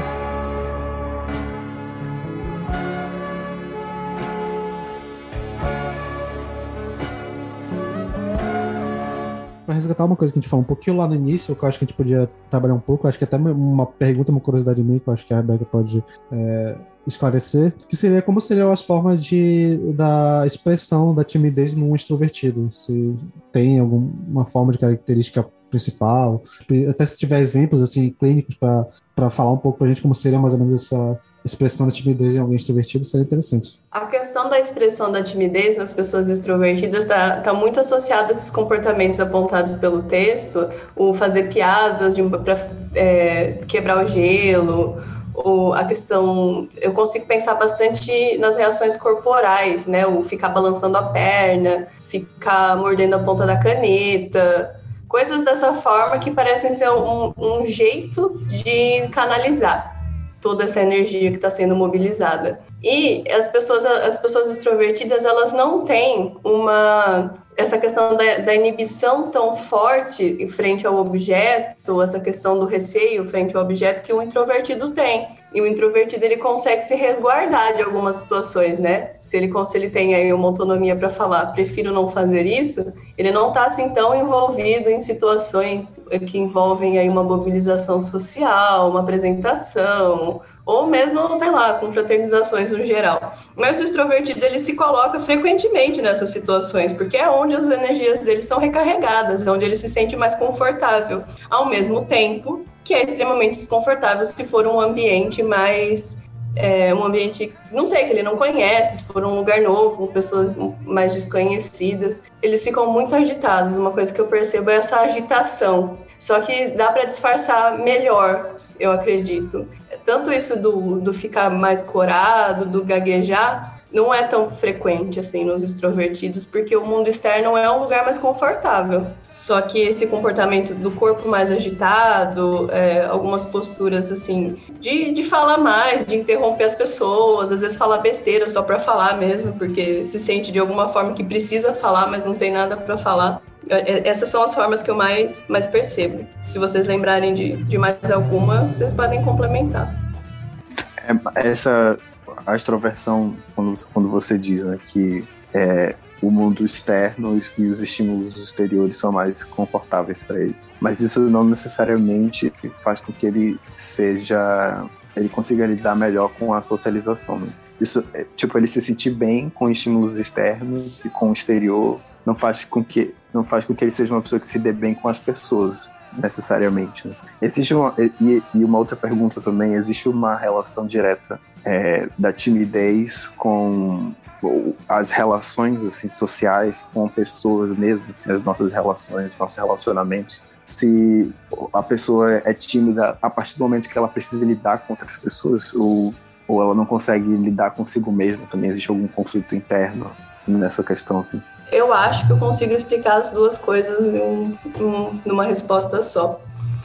Resgatar uma coisa que a gente falou um pouquinho lá no início, que eu acho que a gente podia trabalhar um pouco, acho que até uma pergunta, uma curiosidade minha, que eu acho que a Rebeca pode é, esclarecer, que seria como seriam as formas de, da expressão da timidez num extrovertido. Se tem alguma forma de característica principal, até se tiver exemplos assim clínicos para falar um pouco para a gente como seria mais ou menos essa expressão da timidez em alguém extrovertido seria interessante. A questão da expressão da timidez nas pessoas extrovertidas está tá muito associada a esses comportamentos apontados pelo texto, o fazer piadas para é, quebrar o gelo, ou a questão, eu consigo pensar bastante nas reações corporais, né? O ficar balançando a perna, ficar mordendo a ponta da caneta, coisas dessa forma que parecem ser um, um jeito de canalizar toda essa energia que está sendo mobilizada. E as pessoas, as pessoas extrovertidas, elas não têm uma essa questão da, da, inibição tão forte frente ao objeto, essa questão do receio frente ao objeto que o introvertido tem. E o introvertido ele consegue se resguardar de algumas situações, né? Se ele, se ele tem aí uma autonomia para falar, prefiro não fazer isso, ele não está assim tão envolvido em situações que envolvem aí uma mobilização social, uma apresentação, ou mesmo, sei lá, com fraternizações no geral. Mas o extrovertido ele se coloca frequentemente nessas situações, porque é onde as energias dele são recarregadas, é onde ele se sente mais confortável, ao mesmo tempo que é extremamente desconfortável se for um ambiente mais é, um ambiente, não sei, que ele não conhece, se for um lugar novo, com pessoas mais desconhecidas, eles ficam muito agitados. Uma coisa que eu percebo é essa agitação. Só que dá para disfarçar melhor, eu acredito tanto isso do, do ficar mais corado, do gaguejar, não é tão frequente assim nos extrovertidos, porque o mundo externo é um lugar mais confortável. Só que esse comportamento do corpo mais agitado, é, algumas posturas assim, de, de falar mais, de interromper as pessoas, às vezes falar besteira só para falar mesmo, porque se sente de alguma forma que precisa falar, mas não tem nada para falar. É, é, essas são as formas que eu mais, mais percebo. Se vocês lembrarem de, de mais alguma, vocês podem complementar. É, essa extroversão, quando, quando você diz né, que é, o mundo externo e os estímulos exteriores são mais confortáveis para ele. Mas isso não necessariamente faz com que ele seja ele consiga lidar melhor com a socialização. Né? Isso, é, tipo, ele se sentir bem com estímulos externos e com o exterior não faz com que não faz com que ele seja uma pessoa que se dê bem com as pessoas necessariamente. Né? Existe uma e, e, uma outra pergunta também existe uma relação direta é, da timidez com as relações assim, sociais com pessoas mesmo, assim, as nossas relações, nossos relacionamentos. Se a pessoa é tímida a partir do momento que ela precisa lidar com outras pessoas, ou, ou ela não consegue lidar consigo mesma, também existe algum conflito interno nessa questão, assim. Eu acho que eu consigo explicar as duas coisas em, em, numa resposta só.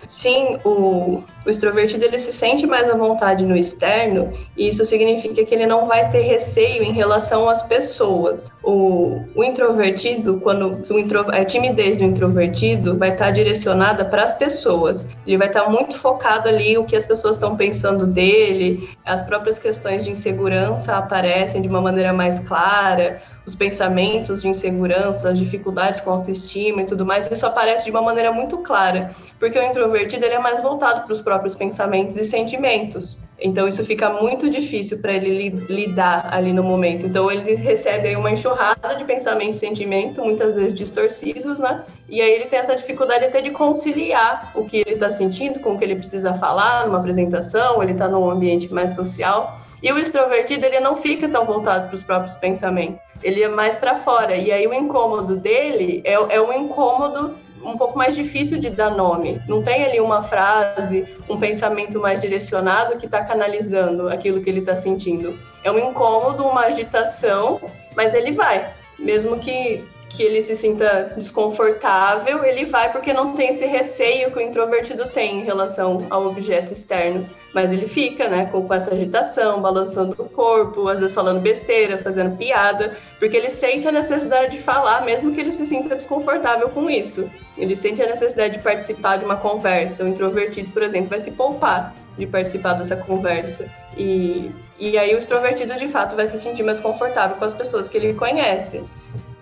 Sim, o, o extrovertido ele se sente mais à vontade no externo e isso significa que ele não vai ter receio em relação às pessoas. O, o introvertido, quando o intro, a timidez do introvertido vai estar direcionada para as pessoas. Ele vai estar muito focado ali o que as pessoas estão pensando dele, as próprias questões de insegurança aparecem de uma maneira mais clara os pensamentos de insegurança, as dificuldades com autoestima e tudo mais, isso aparece de uma maneira muito clara, porque o introvertido ele é mais voltado para os próprios pensamentos e sentimentos. Então isso fica muito difícil para ele lidar ali no momento. Então ele recebe aí uma enxurrada de pensamento e sentimento, muitas vezes distorcidos, né? E aí ele tem essa dificuldade até de conciliar o que ele está sentindo com o que ele precisa falar numa apresentação, ele está num ambiente mais social. E o extrovertido, ele não fica tão voltado para os próprios pensamentos. Ele é mais para fora. E aí o incômodo dele é, é um incômodo um pouco mais difícil de dar nome. Não tem ali uma frase, um pensamento mais direcionado que está canalizando aquilo que ele está sentindo. É um incômodo, uma agitação, mas ele vai. Mesmo que que ele se sinta desconfortável, ele vai porque não tem esse receio que o introvertido tem em relação ao objeto externo. Mas ele fica, né, com, essa agitação, balançando o corpo, às vezes falando besteira, fazendo piada, porque ele sente a necessidade de falar, mesmo que ele se sinta desconfortável com isso. Ele sente a necessidade de participar de uma conversa. O introvertido, por exemplo, vai se poupar de participar dessa conversa. E, e aí o extrovertido, de fato, vai se sentir mais confortável com as pessoas que ele conhece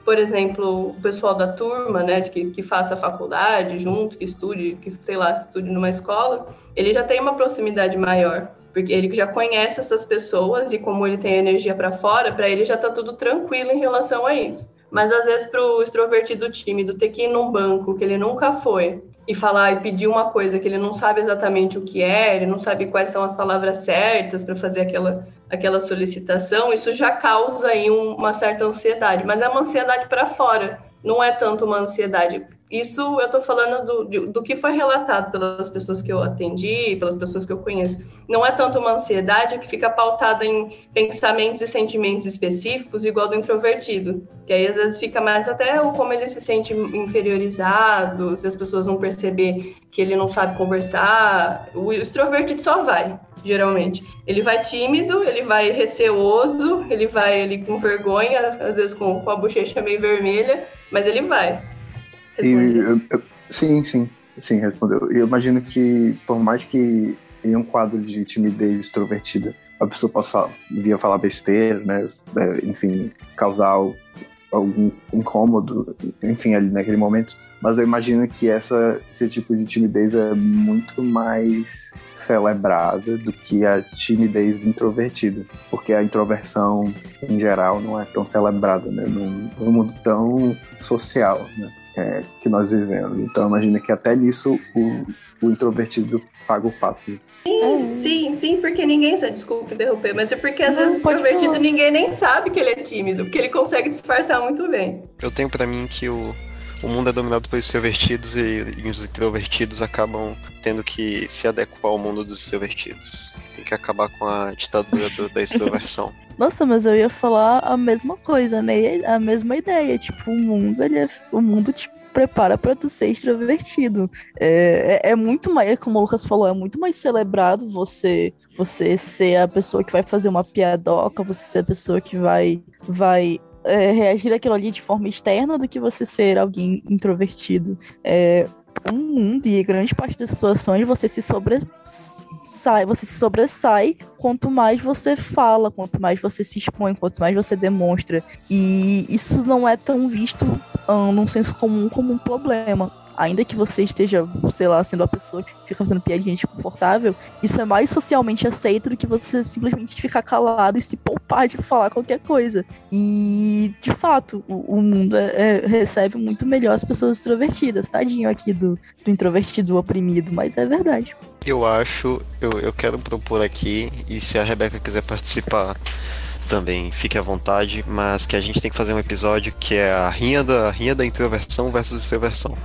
por exemplo, o pessoal da turma, né, que, que faça faculdade junto, que estude, que, sei lá, estude numa escola, ele já tem uma proximidade maior, porque ele já conhece essas pessoas e como ele tem energia para fora, para ele já tá tudo tranquilo em relação a isso. Mas às vezes para o extrovertido tímido ter que ir num banco que ele nunca foi e falar e pedir uma coisa que ele não sabe exatamente o que é, ele não sabe quais são as palavras certas para fazer aquela aquela solicitação, isso já causa aí um, uma certa ansiedade, mas é uma ansiedade para fora, não é tanto uma ansiedade. Isso eu estou falando do, do, que foi relatado pelas pessoas que eu atendi, pelas pessoas que eu conheço. Não é tanto uma ansiedade que fica pautada em pensamentos e sentimentos específicos, igual do introvertido. Que aí às vezes fica mais até o como ele se sente inferiorizado, se as pessoas vão perceber que ele não sabe conversar. O extrovertido só vai geralmente. Ele vai tímido, ele vai receoso, ele vai ali com vergonha, às vezes com, com a bochecha meio vermelha, mas ele vai. E, eu, eu, sim, sim, sim, respondeu. Eu imagino que, por mais que em um quadro de timidez extrovertida, a pessoa possa falar, via falar besteira, né? É, enfim, causar algum incômodo, enfim, ali naquele momento. Mas eu imagino que essa, esse tipo de timidez é muito mais celebrada do que a timidez introvertida, porque a introversão, em geral, não é tão celebrada, né? Num, num mundo tão social, né? É, que nós vivemos. Então, imagina que até nisso o, o introvertido paga o pato. Sim, é. sim, sim, porque ninguém sabe, desculpa interromper, mas é porque às vezes o extrovertido ninguém nem sabe que ele é tímido, porque ele consegue disfarçar muito bem. Eu tenho para mim que o, o mundo é dominado pelos extrovertidos e, e os introvertidos acabam tendo que se adequar ao mundo dos extrovertidos. Tem que acabar com a ditadura do, da extroversão. Nossa, mas eu ia falar a mesma coisa, né? A mesma ideia. Tipo, o mundo, ele é. O mundo, tipo, prepara para tu ser extrovertido. É, é, é, muito mais, como o Lucas falou, é muito mais celebrado você você ser a pessoa que vai fazer uma piadoca, você ser a pessoa que vai vai é, reagir àquilo ali de forma externa do que você ser alguém introvertido. É, um mundo e grande parte das situações você se sobre você se sobressai quanto mais você fala, quanto mais você se expõe, quanto mais você demonstra. E isso não é tão visto um, num senso comum como um problema ainda que você esteja, sei lá, sendo a pessoa que fica fazendo piadinha desconfortável, isso é mais socialmente aceito do que você simplesmente ficar calado e se poupar de falar qualquer coisa. E, de fato, o, o mundo é, é, recebe muito melhor as pessoas extrovertidas. Tadinho aqui do, do introvertido oprimido, mas é verdade. Eu acho, eu, eu quero propor aqui, e se a Rebeca quiser participar também fique à vontade, mas que a gente tem que fazer um episódio que é a rinha da, a rinha da introversão versus extroversão.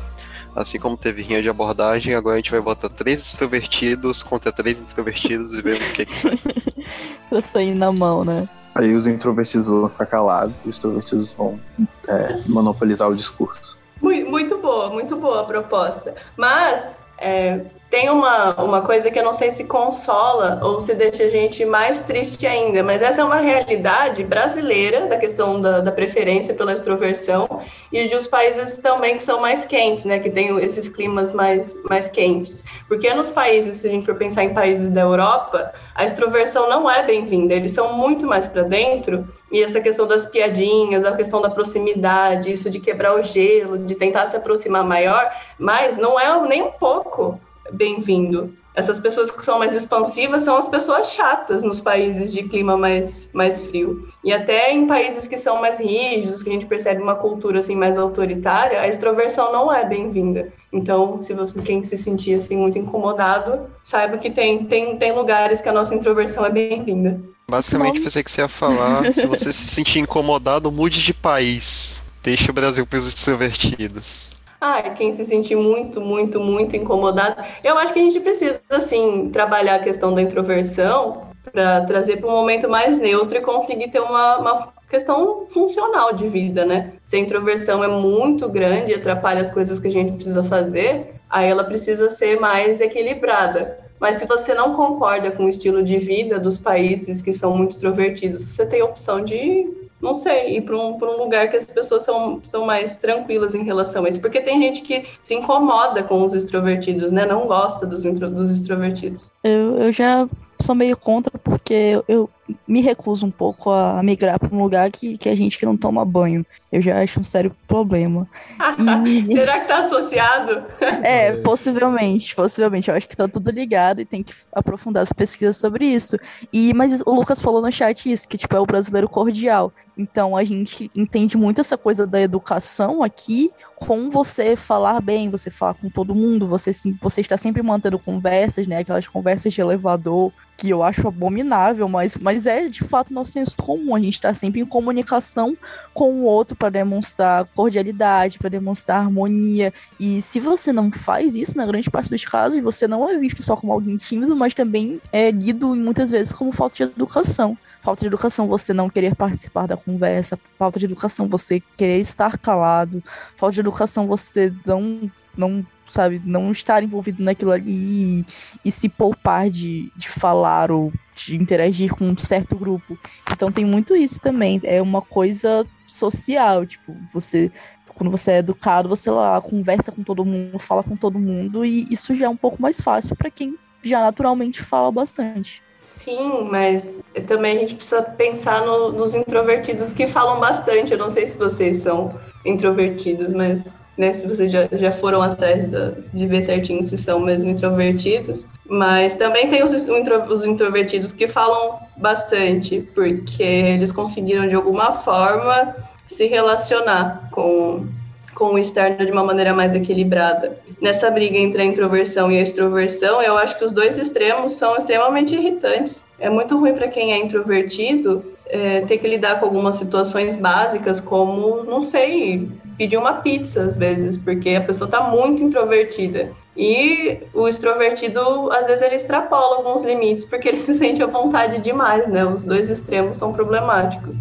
Assim como teve rinha de abordagem, agora a gente vai botar três extrovertidos contra três introvertidos e ver o que que sai. pra sair na mão, né? Aí os introvertidos vão ficar calados e os extrovertidos vão é, monopolizar o discurso. Muito, muito boa, muito boa a proposta. Mas é, tem uma, uma coisa que eu não sei se consola ou se deixa a gente mais triste ainda, mas essa é uma realidade brasileira da questão da, da preferência pela extroversão e de os países também que são mais quentes, né, que tem esses climas mais, mais quentes. Porque nos países, se a gente for pensar em países da Europa, a extroversão não é bem-vinda, eles são muito mais para dentro e essa questão das piadinhas, a questão da proximidade, isso de quebrar o gelo, de tentar se aproximar maior, mas não é nem um pouco bem-vindo. Essas pessoas que são mais expansivas são as pessoas chatas nos países de clima mais, mais frio. E até em países que são mais rígidos, que a gente percebe uma cultura assim mais autoritária, a extroversão não é bem-vinda. Então, se você quem se sentir assim muito incomodado, saiba que tem, tem, tem lugares que a nossa introversão é bem-vinda. Basicamente, pensei que você ia falar, se você se sentir incomodado, mude de país. Deixe o Brasil para os extrovertidos. Ah, quem se sentir muito, muito, muito incomodado. Eu acho que a gente precisa, assim, trabalhar a questão da introversão para trazer para um momento mais neutro e conseguir ter uma, uma questão funcional de vida, né? Se a introversão é muito grande e atrapalha as coisas que a gente precisa fazer, aí ela precisa ser mais equilibrada. Mas se você não concorda com o estilo de vida dos países que são muito extrovertidos, você tem a opção de não sei, ir para um, um lugar que as pessoas são, são mais tranquilas em relação a isso. Porque tem gente que se incomoda com os extrovertidos, né? Não gosta dos, dos extrovertidos. Eu, eu já sou meio contra porque eu me recuso um pouco a migrar para um lugar que, que a gente que não toma banho. Eu já acho um sério problema. E... Será que tá associado? É, possivelmente, possivelmente. Eu acho que tá tudo ligado e tem que aprofundar as pesquisas sobre isso. E mas o Lucas falou no chat isso, que tipo é o brasileiro cordial. Então a gente entende muito essa coisa da educação aqui com você falar bem, você falar com todo mundo, você você está sempre mantendo conversas, né? Aquelas conversas de elevador que eu acho abominável, mas, mas é de fato nosso senso comum. A gente está sempre em comunicação com o outro para demonstrar cordialidade, para demonstrar harmonia. E se você não faz isso, na grande parte dos casos, você não é visto só como alguém tímido, mas também é lido muitas vezes como falta de educação. Falta de educação você não querer participar da conversa, falta de educação você querer estar calado, falta de educação você não, não sabe, não estar envolvido naquilo ali e, e se poupar de, de falar ou de interagir com um certo grupo. Então tem muito isso também. É uma coisa social, tipo, você quando você é educado, você lá conversa com todo mundo, fala com todo mundo e isso já é um pouco mais fácil para quem já naturalmente fala bastante. Sim, mas também a gente precisa pensar no, nos introvertidos que falam bastante. Eu não sei se vocês são introvertidos, mas né, se vocês já, já foram atrás da, de ver certinho se são mesmo introvertidos. Mas também tem os, os introvertidos que falam bastante, porque eles conseguiram de alguma forma se relacionar com, com o externo de uma maneira mais equilibrada. Nessa briga entre a introversão e a extroversão, eu acho que os dois extremos são extremamente irritantes. É muito ruim para quem é introvertido é, ter que lidar com algumas situações básicas, como, não sei, pedir uma pizza às vezes, porque a pessoa está muito introvertida. E o extrovertido, às vezes, ele extrapola alguns limites, porque ele se sente à vontade demais, né? Os dois extremos são problemáticos.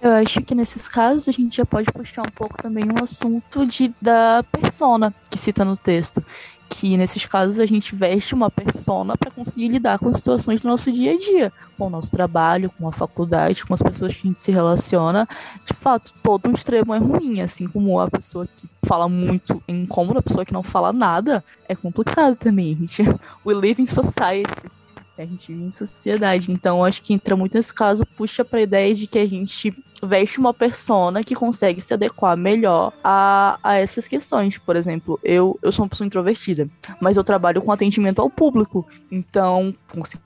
Eu acho que nesses casos a gente já pode puxar um pouco também um assunto de, da persona que cita no texto. Que nesses casos a gente veste uma persona para conseguir lidar com situações do nosso dia a dia, com o nosso trabalho, com a faculdade, com as pessoas que a gente se relaciona. De fato, todo extremo é ruim, assim como a pessoa que fala muito é incômoda, a pessoa que não fala nada é complicado também, gente. We live in society. A gente vive em sociedade. Então, acho que entra muito nesse caso, puxa pra ideia de que a gente veste uma persona que consegue se adequar melhor a, a essas questões. Por exemplo, eu, eu sou uma pessoa introvertida, mas eu trabalho com atendimento ao público. Então,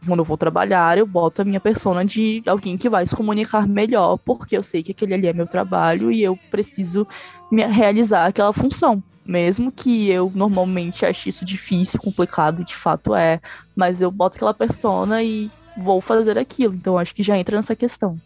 quando eu vou trabalhar, eu boto a minha persona de alguém que vai se comunicar melhor, porque eu sei que aquele ali é meu trabalho e eu preciso me realizar aquela função. Mesmo que eu normalmente ache isso difícil, complicado, de fato é, mas eu boto aquela persona e vou fazer aquilo. Então acho que já entra nessa questão.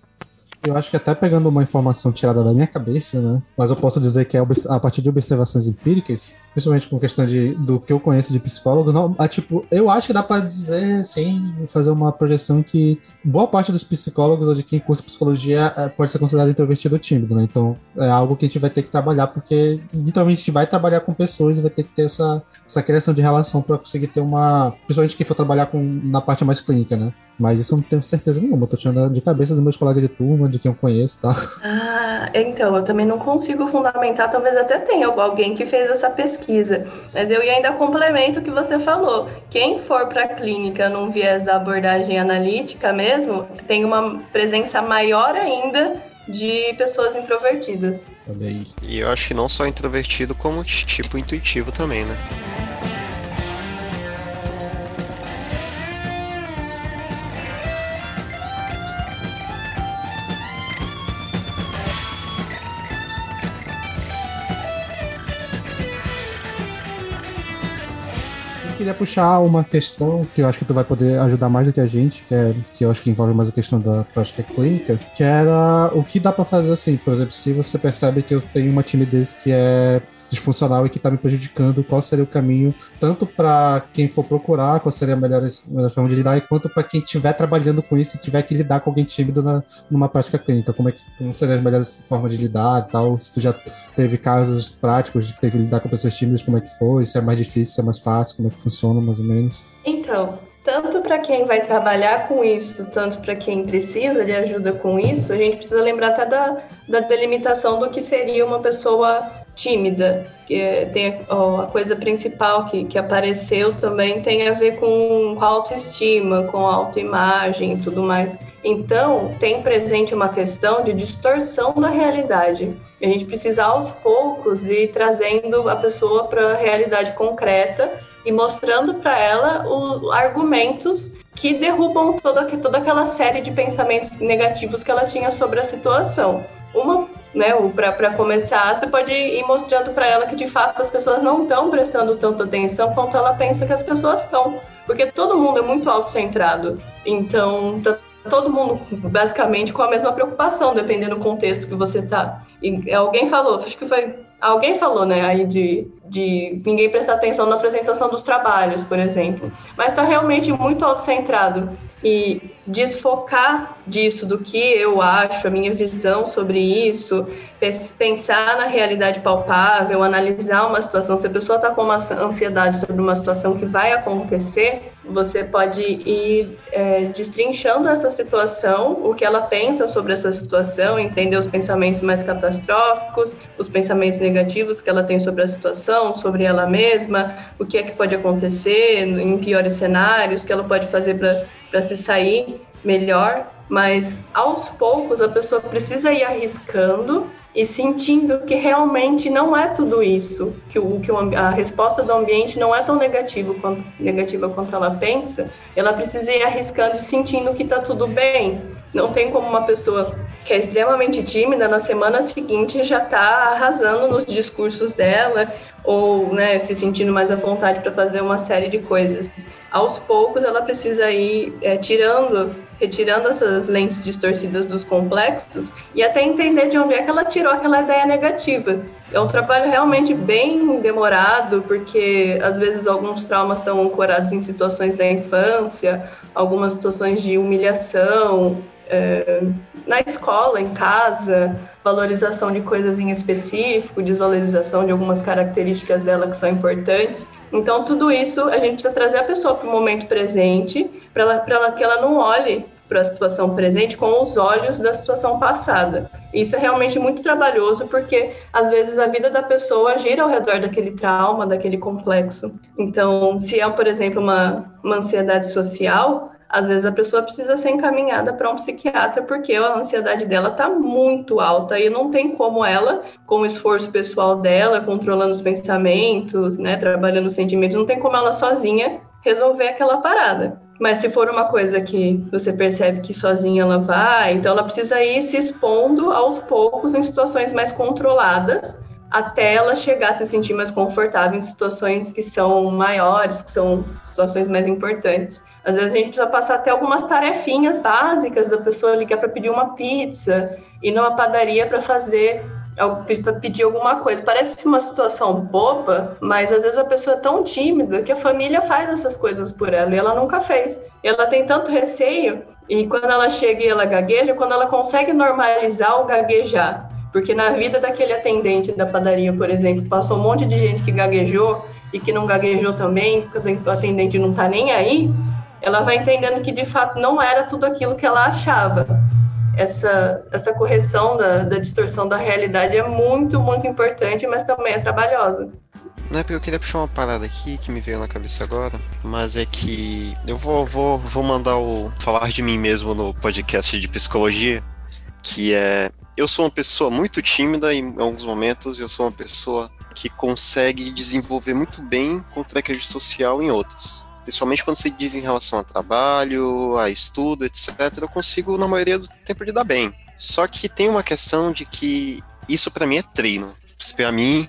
Eu acho que até pegando uma informação tirada da minha cabeça, né? Mas eu posso dizer que é a partir de observações empíricas, principalmente com questão de, do que eu conheço de psicólogo, não, a, tipo, eu acho que dá para dizer, sim, fazer uma projeção que boa parte dos psicólogos ou de quem cursa psicologia é, pode ser considerado introvertido ou tímido, né? Então é algo que a gente vai ter que trabalhar, porque literalmente a gente vai trabalhar com pessoas e vai ter que ter essa, essa criação de relação para conseguir ter uma. Principalmente quem for trabalhar com, na parte mais clínica, né? Mas isso eu não tenho certeza nenhuma, eu tô tirando de cabeça dos meus colegas de turma, de quem eu conheço tá? Ah, então, eu também não consigo fundamentar, talvez até tenha alguém que fez essa pesquisa, mas eu ainda complemento o que você falou. Quem for para a clínica num viés da abordagem analítica mesmo, tem uma presença maior ainda de pessoas introvertidas. Olha aí. E eu acho que não só introvertido, como tipo intuitivo também, né? Queria puxar uma questão que eu acho que tu vai poder ajudar mais do que a gente, que, é, que eu acho que envolve mais a questão da prática clínica, que era o que dá para fazer assim, por exemplo, se você percebe que eu tenho uma timidez que é disfuncional e que está me prejudicando, qual seria o caminho, tanto para quem for procurar, qual seria a melhor, melhor forma de lidar, quanto para quem estiver trabalhando com isso e tiver que lidar com alguém tímido na, numa prática clínica. Como, é que, como seriam as melhores formas de lidar e tal? Se tu já teve casos práticos de ter que lidar com pessoas tímidas, como é que foi? Se é mais difícil, se é mais fácil, como é que funciona, mais ou menos? Então, tanto para quem vai trabalhar com isso, tanto para quem precisa de ajuda com isso, a gente precisa lembrar até da, da delimitação do que seria uma pessoa tímida, que tem a coisa principal que, que apareceu também tem a ver com, com autoestima, com autoimagem e tudo mais. Então, tem presente uma questão de distorção da realidade. A gente precisa, aos poucos, ir trazendo a pessoa para a realidade concreta e mostrando para ela os argumentos que derrubam toda, toda aquela série de pensamentos negativos que ela tinha sobre a situação. Uma né? Para começar, você pode ir mostrando para ela que de fato as pessoas não estão prestando tanta atenção quanto ela pensa que as pessoas estão, porque todo mundo é muito autocentrado. Então, tá todo mundo basicamente com a mesma preocupação, dependendo do contexto que você tá. E alguém falou, acho que foi alguém falou, né, aí de, de ninguém prestar atenção na apresentação dos trabalhos, por exemplo. Mas está realmente muito autocentrado e desfocar disso, do que eu acho, a minha visão sobre isso, pensar na realidade palpável, analisar uma situação. Se a pessoa está com uma ansiedade sobre uma situação que vai acontecer, você pode ir é, destrinchando essa situação, o que ela pensa sobre essa situação, entender os pensamentos mais catastróficos, os pensamentos negativos que ela tem sobre a situação, sobre ela mesma, o que é que pode acontecer em piores cenários, o que ela pode fazer para para se sair melhor, mas aos poucos a pessoa precisa ir arriscando e sentindo que realmente não é tudo isso, que, o, que a resposta do ambiente não é tão negativa quanto, negativa quanto ela pensa, ela precisa ir arriscando e sentindo que está tudo bem. Não tem como uma pessoa que é extremamente tímida, na semana seguinte já está arrasando nos discursos dela, ou né, se sentindo mais à vontade para fazer uma série de coisas. Aos poucos, ela precisa ir é, tirando, retirando essas lentes distorcidas dos complexos e até entender de onde é que ela tirou aquela ideia negativa. É um trabalho realmente bem demorado, porque às vezes alguns traumas estão ancorados em situações da infância, algumas situações de humilhação, é, na escola, em casa, valorização de coisas em específico, desvalorização de algumas características dela que são importantes. Então, tudo isso a gente precisa trazer a pessoa para o momento presente, para que ela não olhe para a situação presente com os olhos da situação passada. Isso é realmente muito trabalhoso porque às vezes a vida da pessoa gira ao redor daquele trauma, daquele complexo. Então, se é, por exemplo, uma, uma ansiedade social, às vezes a pessoa precisa ser encaminhada para um psiquiatra porque a ansiedade dela está muito alta e não tem como ela, com o esforço pessoal dela, controlando os pensamentos, né, trabalhando os sentimentos, não tem como ela sozinha resolver aquela parada. Mas se for uma coisa que você percebe que sozinha ela vai, então ela precisa ir se expondo aos poucos em situações mais controladas até ela chegar a se sentir mais confortável em situações que são maiores, que são situações mais importantes. Às vezes a gente precisa passar até algumas tarefinhas básicas da pessoa ligar para pedir uma pizza, ir numa padaria para fazer pedir alguma coisa. Parece uma situação boba, mas às vezes a pessoa é tão tímida que a família faz essas coisas por ela e ela nunca fez. Ela tem tanto receio e quando ela chega e ela gagueja, quando ela consegue normalizar o gaguejar porque na vida daquele atendente da padaria, por exemplo, passou um monte de gente que gaguejou e que não gaguejou também, o atendente não está nem aí, ela vai entendendo que de fato não era tudo aquilo que ela achava. Essa, essa correção da, da distorção da realidade é muito, muito importante, mas também é trabalhosa. Não é porque eu queria puxar uma parada aqui que me veio na cabeça agora, mas é que eu vou, vou, vou mandar o falar de mim mesmo no podcast de psicologia, que é eu sou uma pessoa muito tímida em alguns momentos, eu sou uma pessoa que consegue desenvolver muito bem com traquejo social em outros. Principalmente quando se diz em relação a trabalho, a estudo, etc., eu consigo, na maioria do tempo, lidar bem. Só que tem uma questão de que isso para mim é treino. Para mim,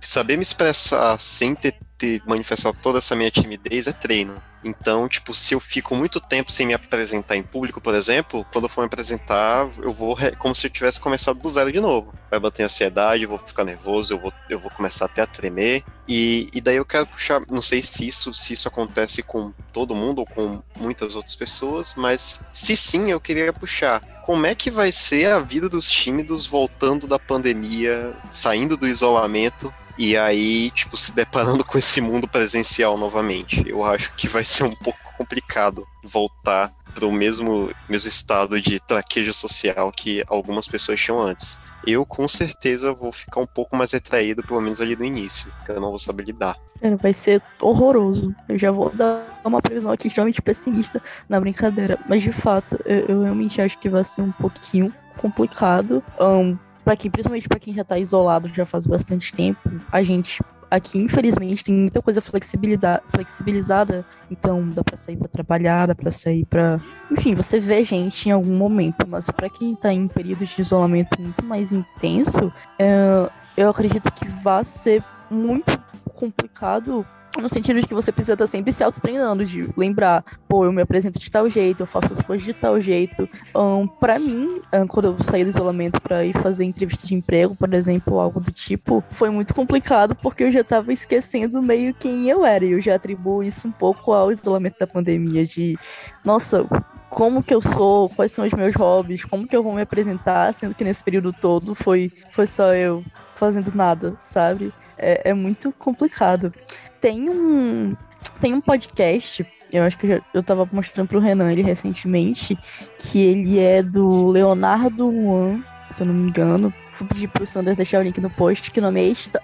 saber me expressar sem ter, ter manifestado toda essa minha timidez é treino. Então, tipo, se eu fico muito tempo sem me apresentar em público, por exemplo, quando eu for me apresentar, eu vou como se eu tivesse começado do zero de novo. Vai bater ansiedade, eu vou ficar nervoso, eu vou, eu vou começar até a tremer. E, e daí eu quero puxar, não sei se isso, se isso acontece com todo mundo ou com muitas outras pessoas, mas se sim, eu queria puxar. Como é que vai ser a vida dos tímidos voltando da pandemia, saindo do isolamento e aí, tipo, se deparando com esse mundo presencial novamente. Eu acho que vai ser um pouco complicado voltar para o mesmo, mesmo estado de traquejo social que algumas pessoas tinham antes. Eu com certeza vou ficar um pouco mais retraído, pelo menos ali no início, porque eu não vou saber lidar. Cara, vai ser horroroso. Eu já vou dar uma previsão aqui extremamente pessimista na brincadeira. Mas de fato, eu, eu realmente acho que vai ser um pouquinho complicado. Um, para quem, principalmente para quem já tá isolado já faz bastante tempo, a gente aqui, infelizmente, tem muita coisa flexibilizada, então dá para sair para trabalhar, dá para sair para, enfim, você vê gente em algum momento, mas para quem tá em período de isolamento muito mais intenso, é, eu acredito que vai ser muito complicado no sentido de que você precisa estar sempre se autotreinando, de lembrar, pô, eu me apresento de tal jeito, eu faço as coisas de tal jeito. Um, para mim, um, quando eu saí do isolamento para ir fazer entrevista de emprego, por exemplo, algo do tipo, foi muito complicado porque eu já tava esquecendo meio quem eu era. E eu já atribuo isso um pouco ao isolamento da pandemia, de, nossa, como que eu sou, quais são os meus hobbies, como que eu vou me apresentar, sendo que nesse período todo foi, foi só eu fazendo nada, sabe? É, é muito complicado. Tem um, tem um podcast, eu acho que eu, já, eu tava mostrando pro Renan ele recentemente, que ele é do Leonardo Juan, se eu não me engano. Vou pedir pro Sander deixar o link no post, que o nome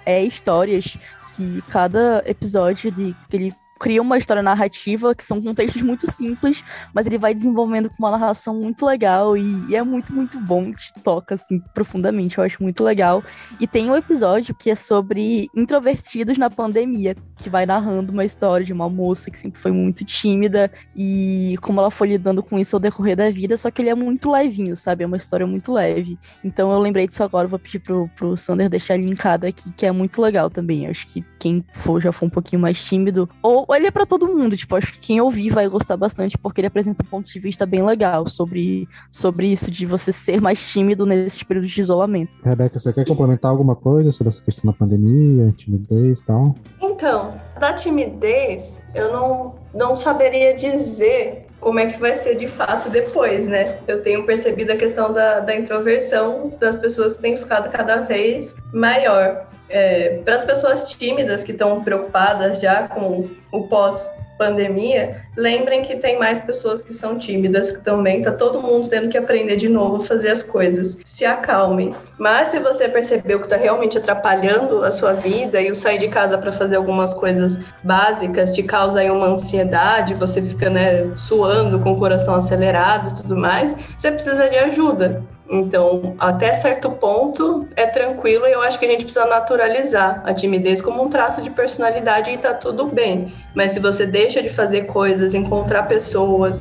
é, é Histórias, que cada episódio ele, ele cria uma história narrativa que são contextos muito simples, mas ele vai desenvolvendo com uma narração muito legal e, e, é muito, muito bom, te toca assim profundamente, eu acho muito legal. E tem um episódio que é sobre introvertidos na pandemia, que vai narrando uma história de uma moça que sempre foi muito tímida e como ela foi lidando com isso ao decorrer da vida, só que ele é muito levinho, sabe? É uma história muito leve. Então eu lembrei disso agora, vou pedir pro, pro Sander deixar linkado aqui, que é muito legal também. Eu acho que quem for já for um pouquinho mais tímido, ou ele é para todo mundo, tipo, acho que quem ouvir vai gostar bastante, porque ele apresenta um ponto de vista bem legal sobre, sobre isso, de você ser mais tímido nesses períodos de isolamento. Rebeca, você quer complementar alguma coisa sobre essa questão da pandemia, timidez e tal? Então, da timidez, eu não, não saberia dizer como é que vai ser de fato depois, né? Eu tenho percebido a questão da, da introversão das pessoas que têm ficado cada vez maior. É, Para as pessoas tímidas que estão preocupadas já com o pós pandemia, lembrem que tem mais pessoas que são tímidas que também, tá todo mundo tendo que aprender de novo a fazer as coisas. Se acalme. Mas se você percebeu que tá realmente atrapalhando a sua vida e o sair de casa para fazer algumas coisas básicas te causa aí uma ansiedade, você fica, né, suando com o coração acelerado e tudo mais, você precisa de ajuda. Então, até certo ponto é tranquilo e eu acho que a gente precisa naturalizar a timidez como um traço de personalidade e tá tudo bem. Mas se você deixa de fazer coisas, encontrar pessoas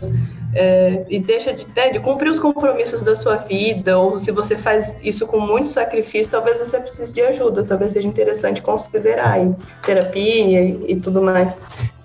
é, e deixa de, né, de cumprir os compromissos da sua vida, ou se você faz isso com muito sacrifício, talvez você precise de ajuda, talvez seja interessante considerar aí, terapia e, e tudo mais.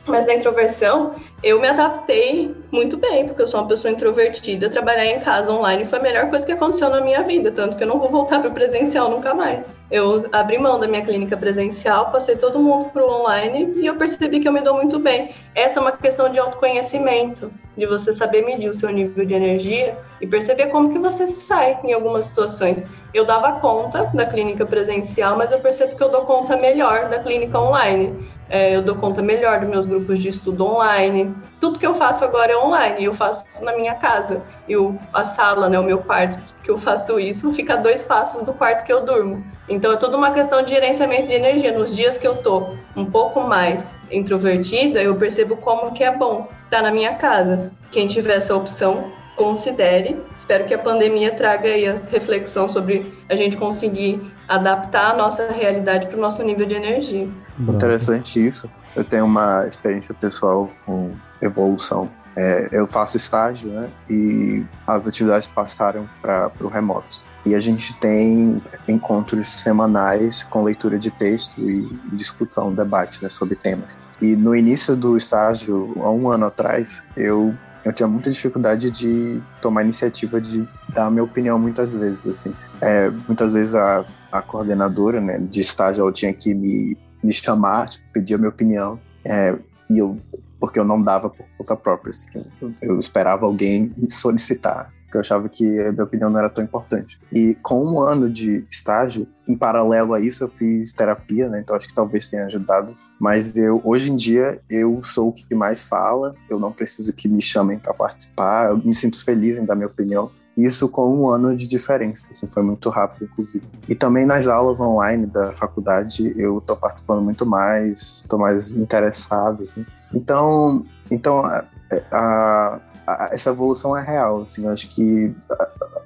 Mas na introversão, eu me adaptei muito bem, porque eu sou uma pessoa introvertida. Trabalhar em casa online foi a melhor coisa que aconteceu na minha vida, tanto que eu não vou voltar para o presencial nunca mais. Eu abri mão da minha clínica presencial, passei todo mundo para o online e eu percebi que eu me dou muito bem. Essa é uma questão de autoconhecimento, de você saber medir o seu nível de energia e perceber como que você se sai em algumas situações. Eu dava conta da clínica presencial, mas eu percebo que eu dou conta melhor da clínica online é, eu dou conta melhor dos meus grupos de estudo online. Tudo que eu faço agora é online, eu faço na minha casa. E a sala, né, o meu quarto, que eu faço isso, fica a dois passos do quarto que eu durmo. Então é tudo uma questão de gerenciamento de energia. Nos dias que eu tô um pouco mais introvertida, eu percebo como que é bom estar na minha casa. Quem tiver essa opção, considere. Espero que a pandemia traga aí a reflexão sobre a gente conseguir adaptar a nossa realidade para o nosso nível de energia. Interessante isso. Eu tenho uma experiência pessoal com evolução. É, eu faço estágio, né? E as atividades passaram para o remoto. E a gente tem encontros semanais com leitura de texto e discussão, debate né, sobre temas. E no início do estágio, há um ano atrás, eu eu tinha muita dificuldade de tomar iniciativa de dar a minha opinião muitas vezes, assim. É, muitas vezes a, a coordenadora, né, de estágio, ela tinha que me me chamar, tipo, pedir a minha opinião. É, e eu, porque eu não dava por conta própria. Assim, eu esperava alguém me solicitar, porque eu achava que a minha opinião não era tão importante. E com um ano de estágio, em paralelo a isso, eu fiz terapia, né? Então acho que talvez tenha ajudado. Mas eu, hoje em dia, eu sou o que mais fala, eu não preciso que me chamem para participar, eu me sinto feliz em dar minha opinião. Isso com um ano de diferença, assim, foi muito rápido, inclusive. E também nas aulas online da faculdade, eu estou participando muito mais, estou mais interessado, assim. Então, então a, a, a, essa evolução é real, assim, eu acho que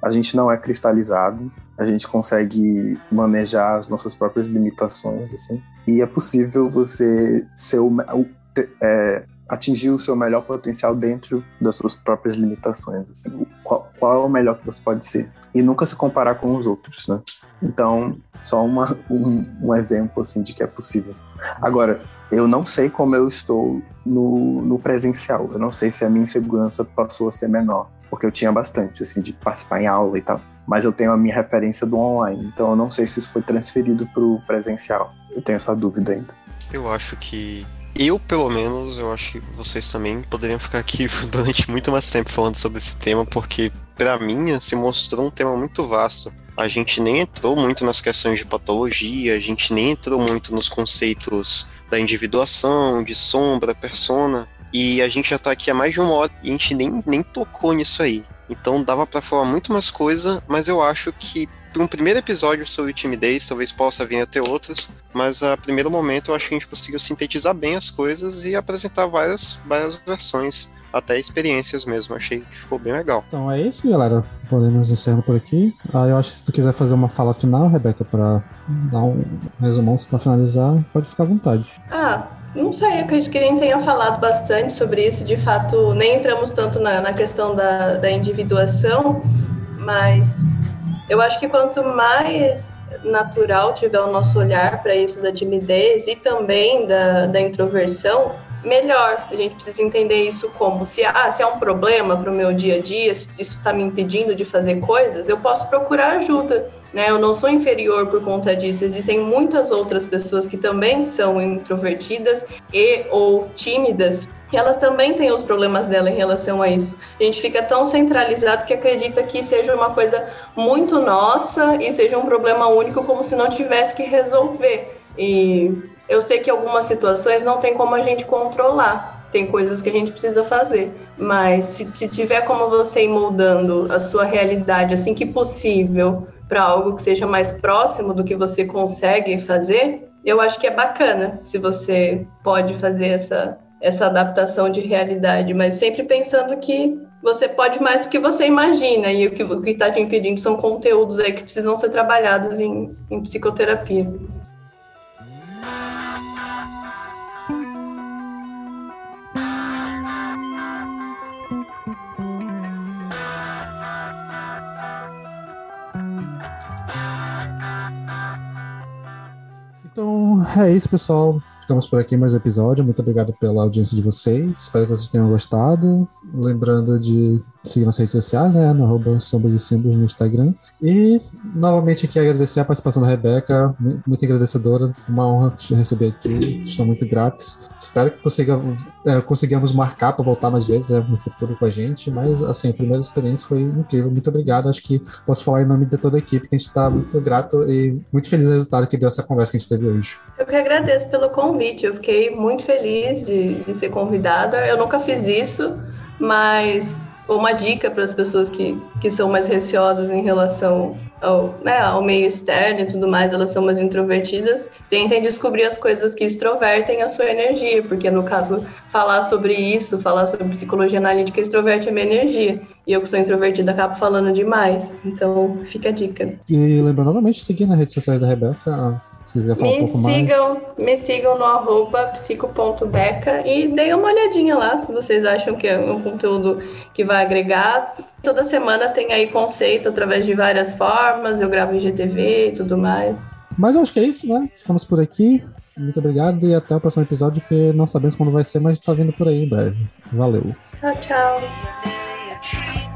a, gente não é cristalizado, a gente consegue manejar as nossas próprias limitações, assim, e é possível você ser o, é, atingir o seu melhor potencial dentro das suas próprias limitações. Assim, qual, qual, é o melhor que você pode ser? E nunca se comparar com os outros, né? Então, só uma, um, um exemplo assim de que é possível. Agora, eu não sei como eu estou no, no presencial. Eu não sei se a minha insegurança passou a ser menor, porque eu tinha bastante, assim, de participar em aula e tal. Mas eu tenho a minha referência do online, então eu não sei se isso foi transferido para o presencial. Eu tenho essa dúvida ainda. Eu acho que eu, pelo menos, eu acho que vocês também poderiam ficar aqui durante muito mais tempo falando sobre esse tema, porque para mim se mostrou um tema muito vasto. A gente nem entrou muito nas questões de patologia, a gente nem entrou muito nos conceitos da individuação, de sombra, persona, e a gente já tá aqui há mais de uma hora e a gente nem, nem tocou nisso aí. Então dava para falar muito mais coisa, mas eu acho que um primeiro episódio sobre timidez, talvez possa vir a ter outros, mas a primeiro momento eu acho que a gente conseguiu sintetizar bem as coisas e apresentar várias, várias versões até experiências mesmo. Achei que ficou bem legal. Então é isso, galera. Podemos encerrar por aqui. Ah, eu acho que se tu quiser fazer uma fala final, Rebeca, para dar um resumão para finalizar, pode ficar à vontade. Ah, não sei, acredito que nem tenha falado bastante sobre isso. De fato, nem entramos tanto na, na questão da, da individuação, mas eu acho que quanto mais natural tiver o nosso olhar para isso da timidez e também da, da introversão, melhor. A gente precisa entender isso como se, ah, se é um problema para o meu dia a dia, se isso está me impedindo de fazer coisas, eu posso procurar ajuda. Né? Eu não sou inferior por conta disso. Existem muitas outras pessoas que também são introvertidas e ou tímidas e elas também têm os problemas dela em relação a isso. A gente fica tão centralizado que acredita que seja uma coisa muito nossa e seja um problema único, como se não tivesse que resolver. E eu sei que algumas situações não tem como a gente controlar. tem coisas que a gente precisa fazer. Mas se, se tiver como você ir moldando a sua realidade assim que possível para algo que seja mais próximo do que você consegue fazer, eu acho que é bacana se você pode fazer essa, essa adaptação de realidade, mas sempre pensando que você pode mais do que você imagina e o que está te impedindo são conteúdos aí que precisam ser trabalhados em, em psicoterapia. É isso, pessoal. Ficamos por aqui mais um episódio. Muito obrigado pela audiência de vocês. Espero que vocês tenham gostado. Lembrando de seguir nas redes sociais, né? No arroba Sombras e Símbolos no Instagram. E novamente aqui agradecer a participação da Rebeca, muito agradecedora, uma honra te receber aqui, estou muito gratos. Espero que consiga, é, consigamos marcar para voltar mais vezes é, no futuro com a gente, mas assim, a primeira experiência foi incrível, muito obrigado. Acho que posso falar em nome de toda a equipe, que a gente está muito grato e muito feliz do resultado que deu essa conversa que a gente teve hoje. Eu que agradeço pelo convite, eu fiquei muito feliz de, de ser convidada. Eu nunca fiz isso, mas uma dica para as pessoas que, que são mais receosas em relação ao, né, ao meio externo e tudo mais, elas são mais introvertidas, tentem descobrir as coisas que extrovertem a sua energia, porque no caso, falar sobre isso, falar sobre psicologia analítica extroverte a minha energia. E eu que sou introvertida acabo falando demais. Então, fica a dica. E lembrando novamente, seguir na rede social da Rebeca, se quiser falar me um pouco sigam, mais. Me sigam no arroba psico.beca e deem uma olhadinha lá se vocês acham que é um conteúdo que vai agregar. Toda semana tem aí conceito através de várias formas, eu gravo em GTV e tudo mais. Mas eu acho que é isso, né? Ficamos por aqui. Muito obrigado e até o próximo episódio, que não sabemos quando vai ser, mas está vindo por aí em breve. Valeu. Tchau, tchau. tree.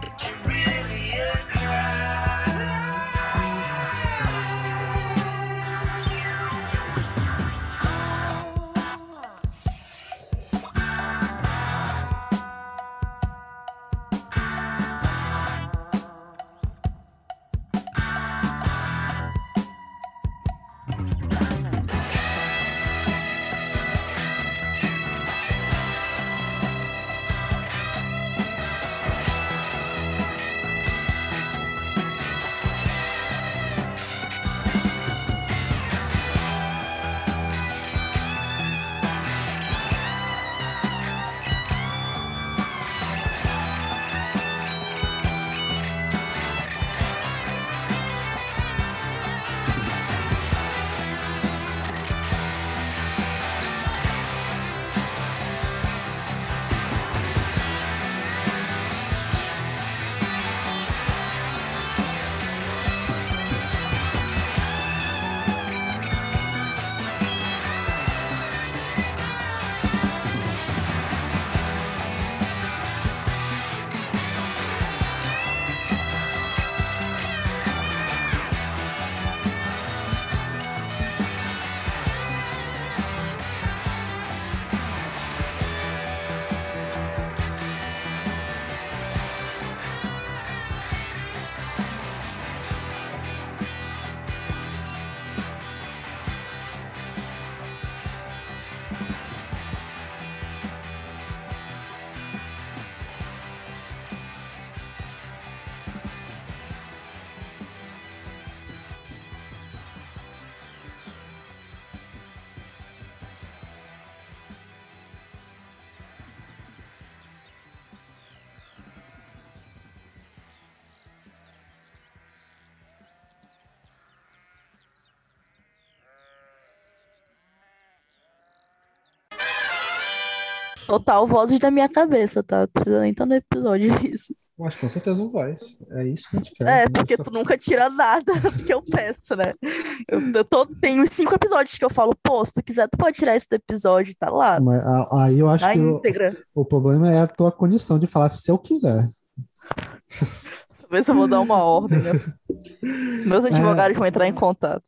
Total vozes da minha cabeça, tá? Precisa nem estar no episódio isso. Eu acho que com certeza vai. É isso que a gente quer. É, porque tu nunca tira nada que eu peço, né? Eu, eu tô, uns cinco episódios que eu falo, pô, se tu quiser, tu pode tirar esse do episódio, tá lá. Mas, aí eu acho Na que o, íntegra. o problema é a tua condição de falar se eu quiser. Ver se eu vou dar uma ordem, né? Meus advogados vão entrar em contato.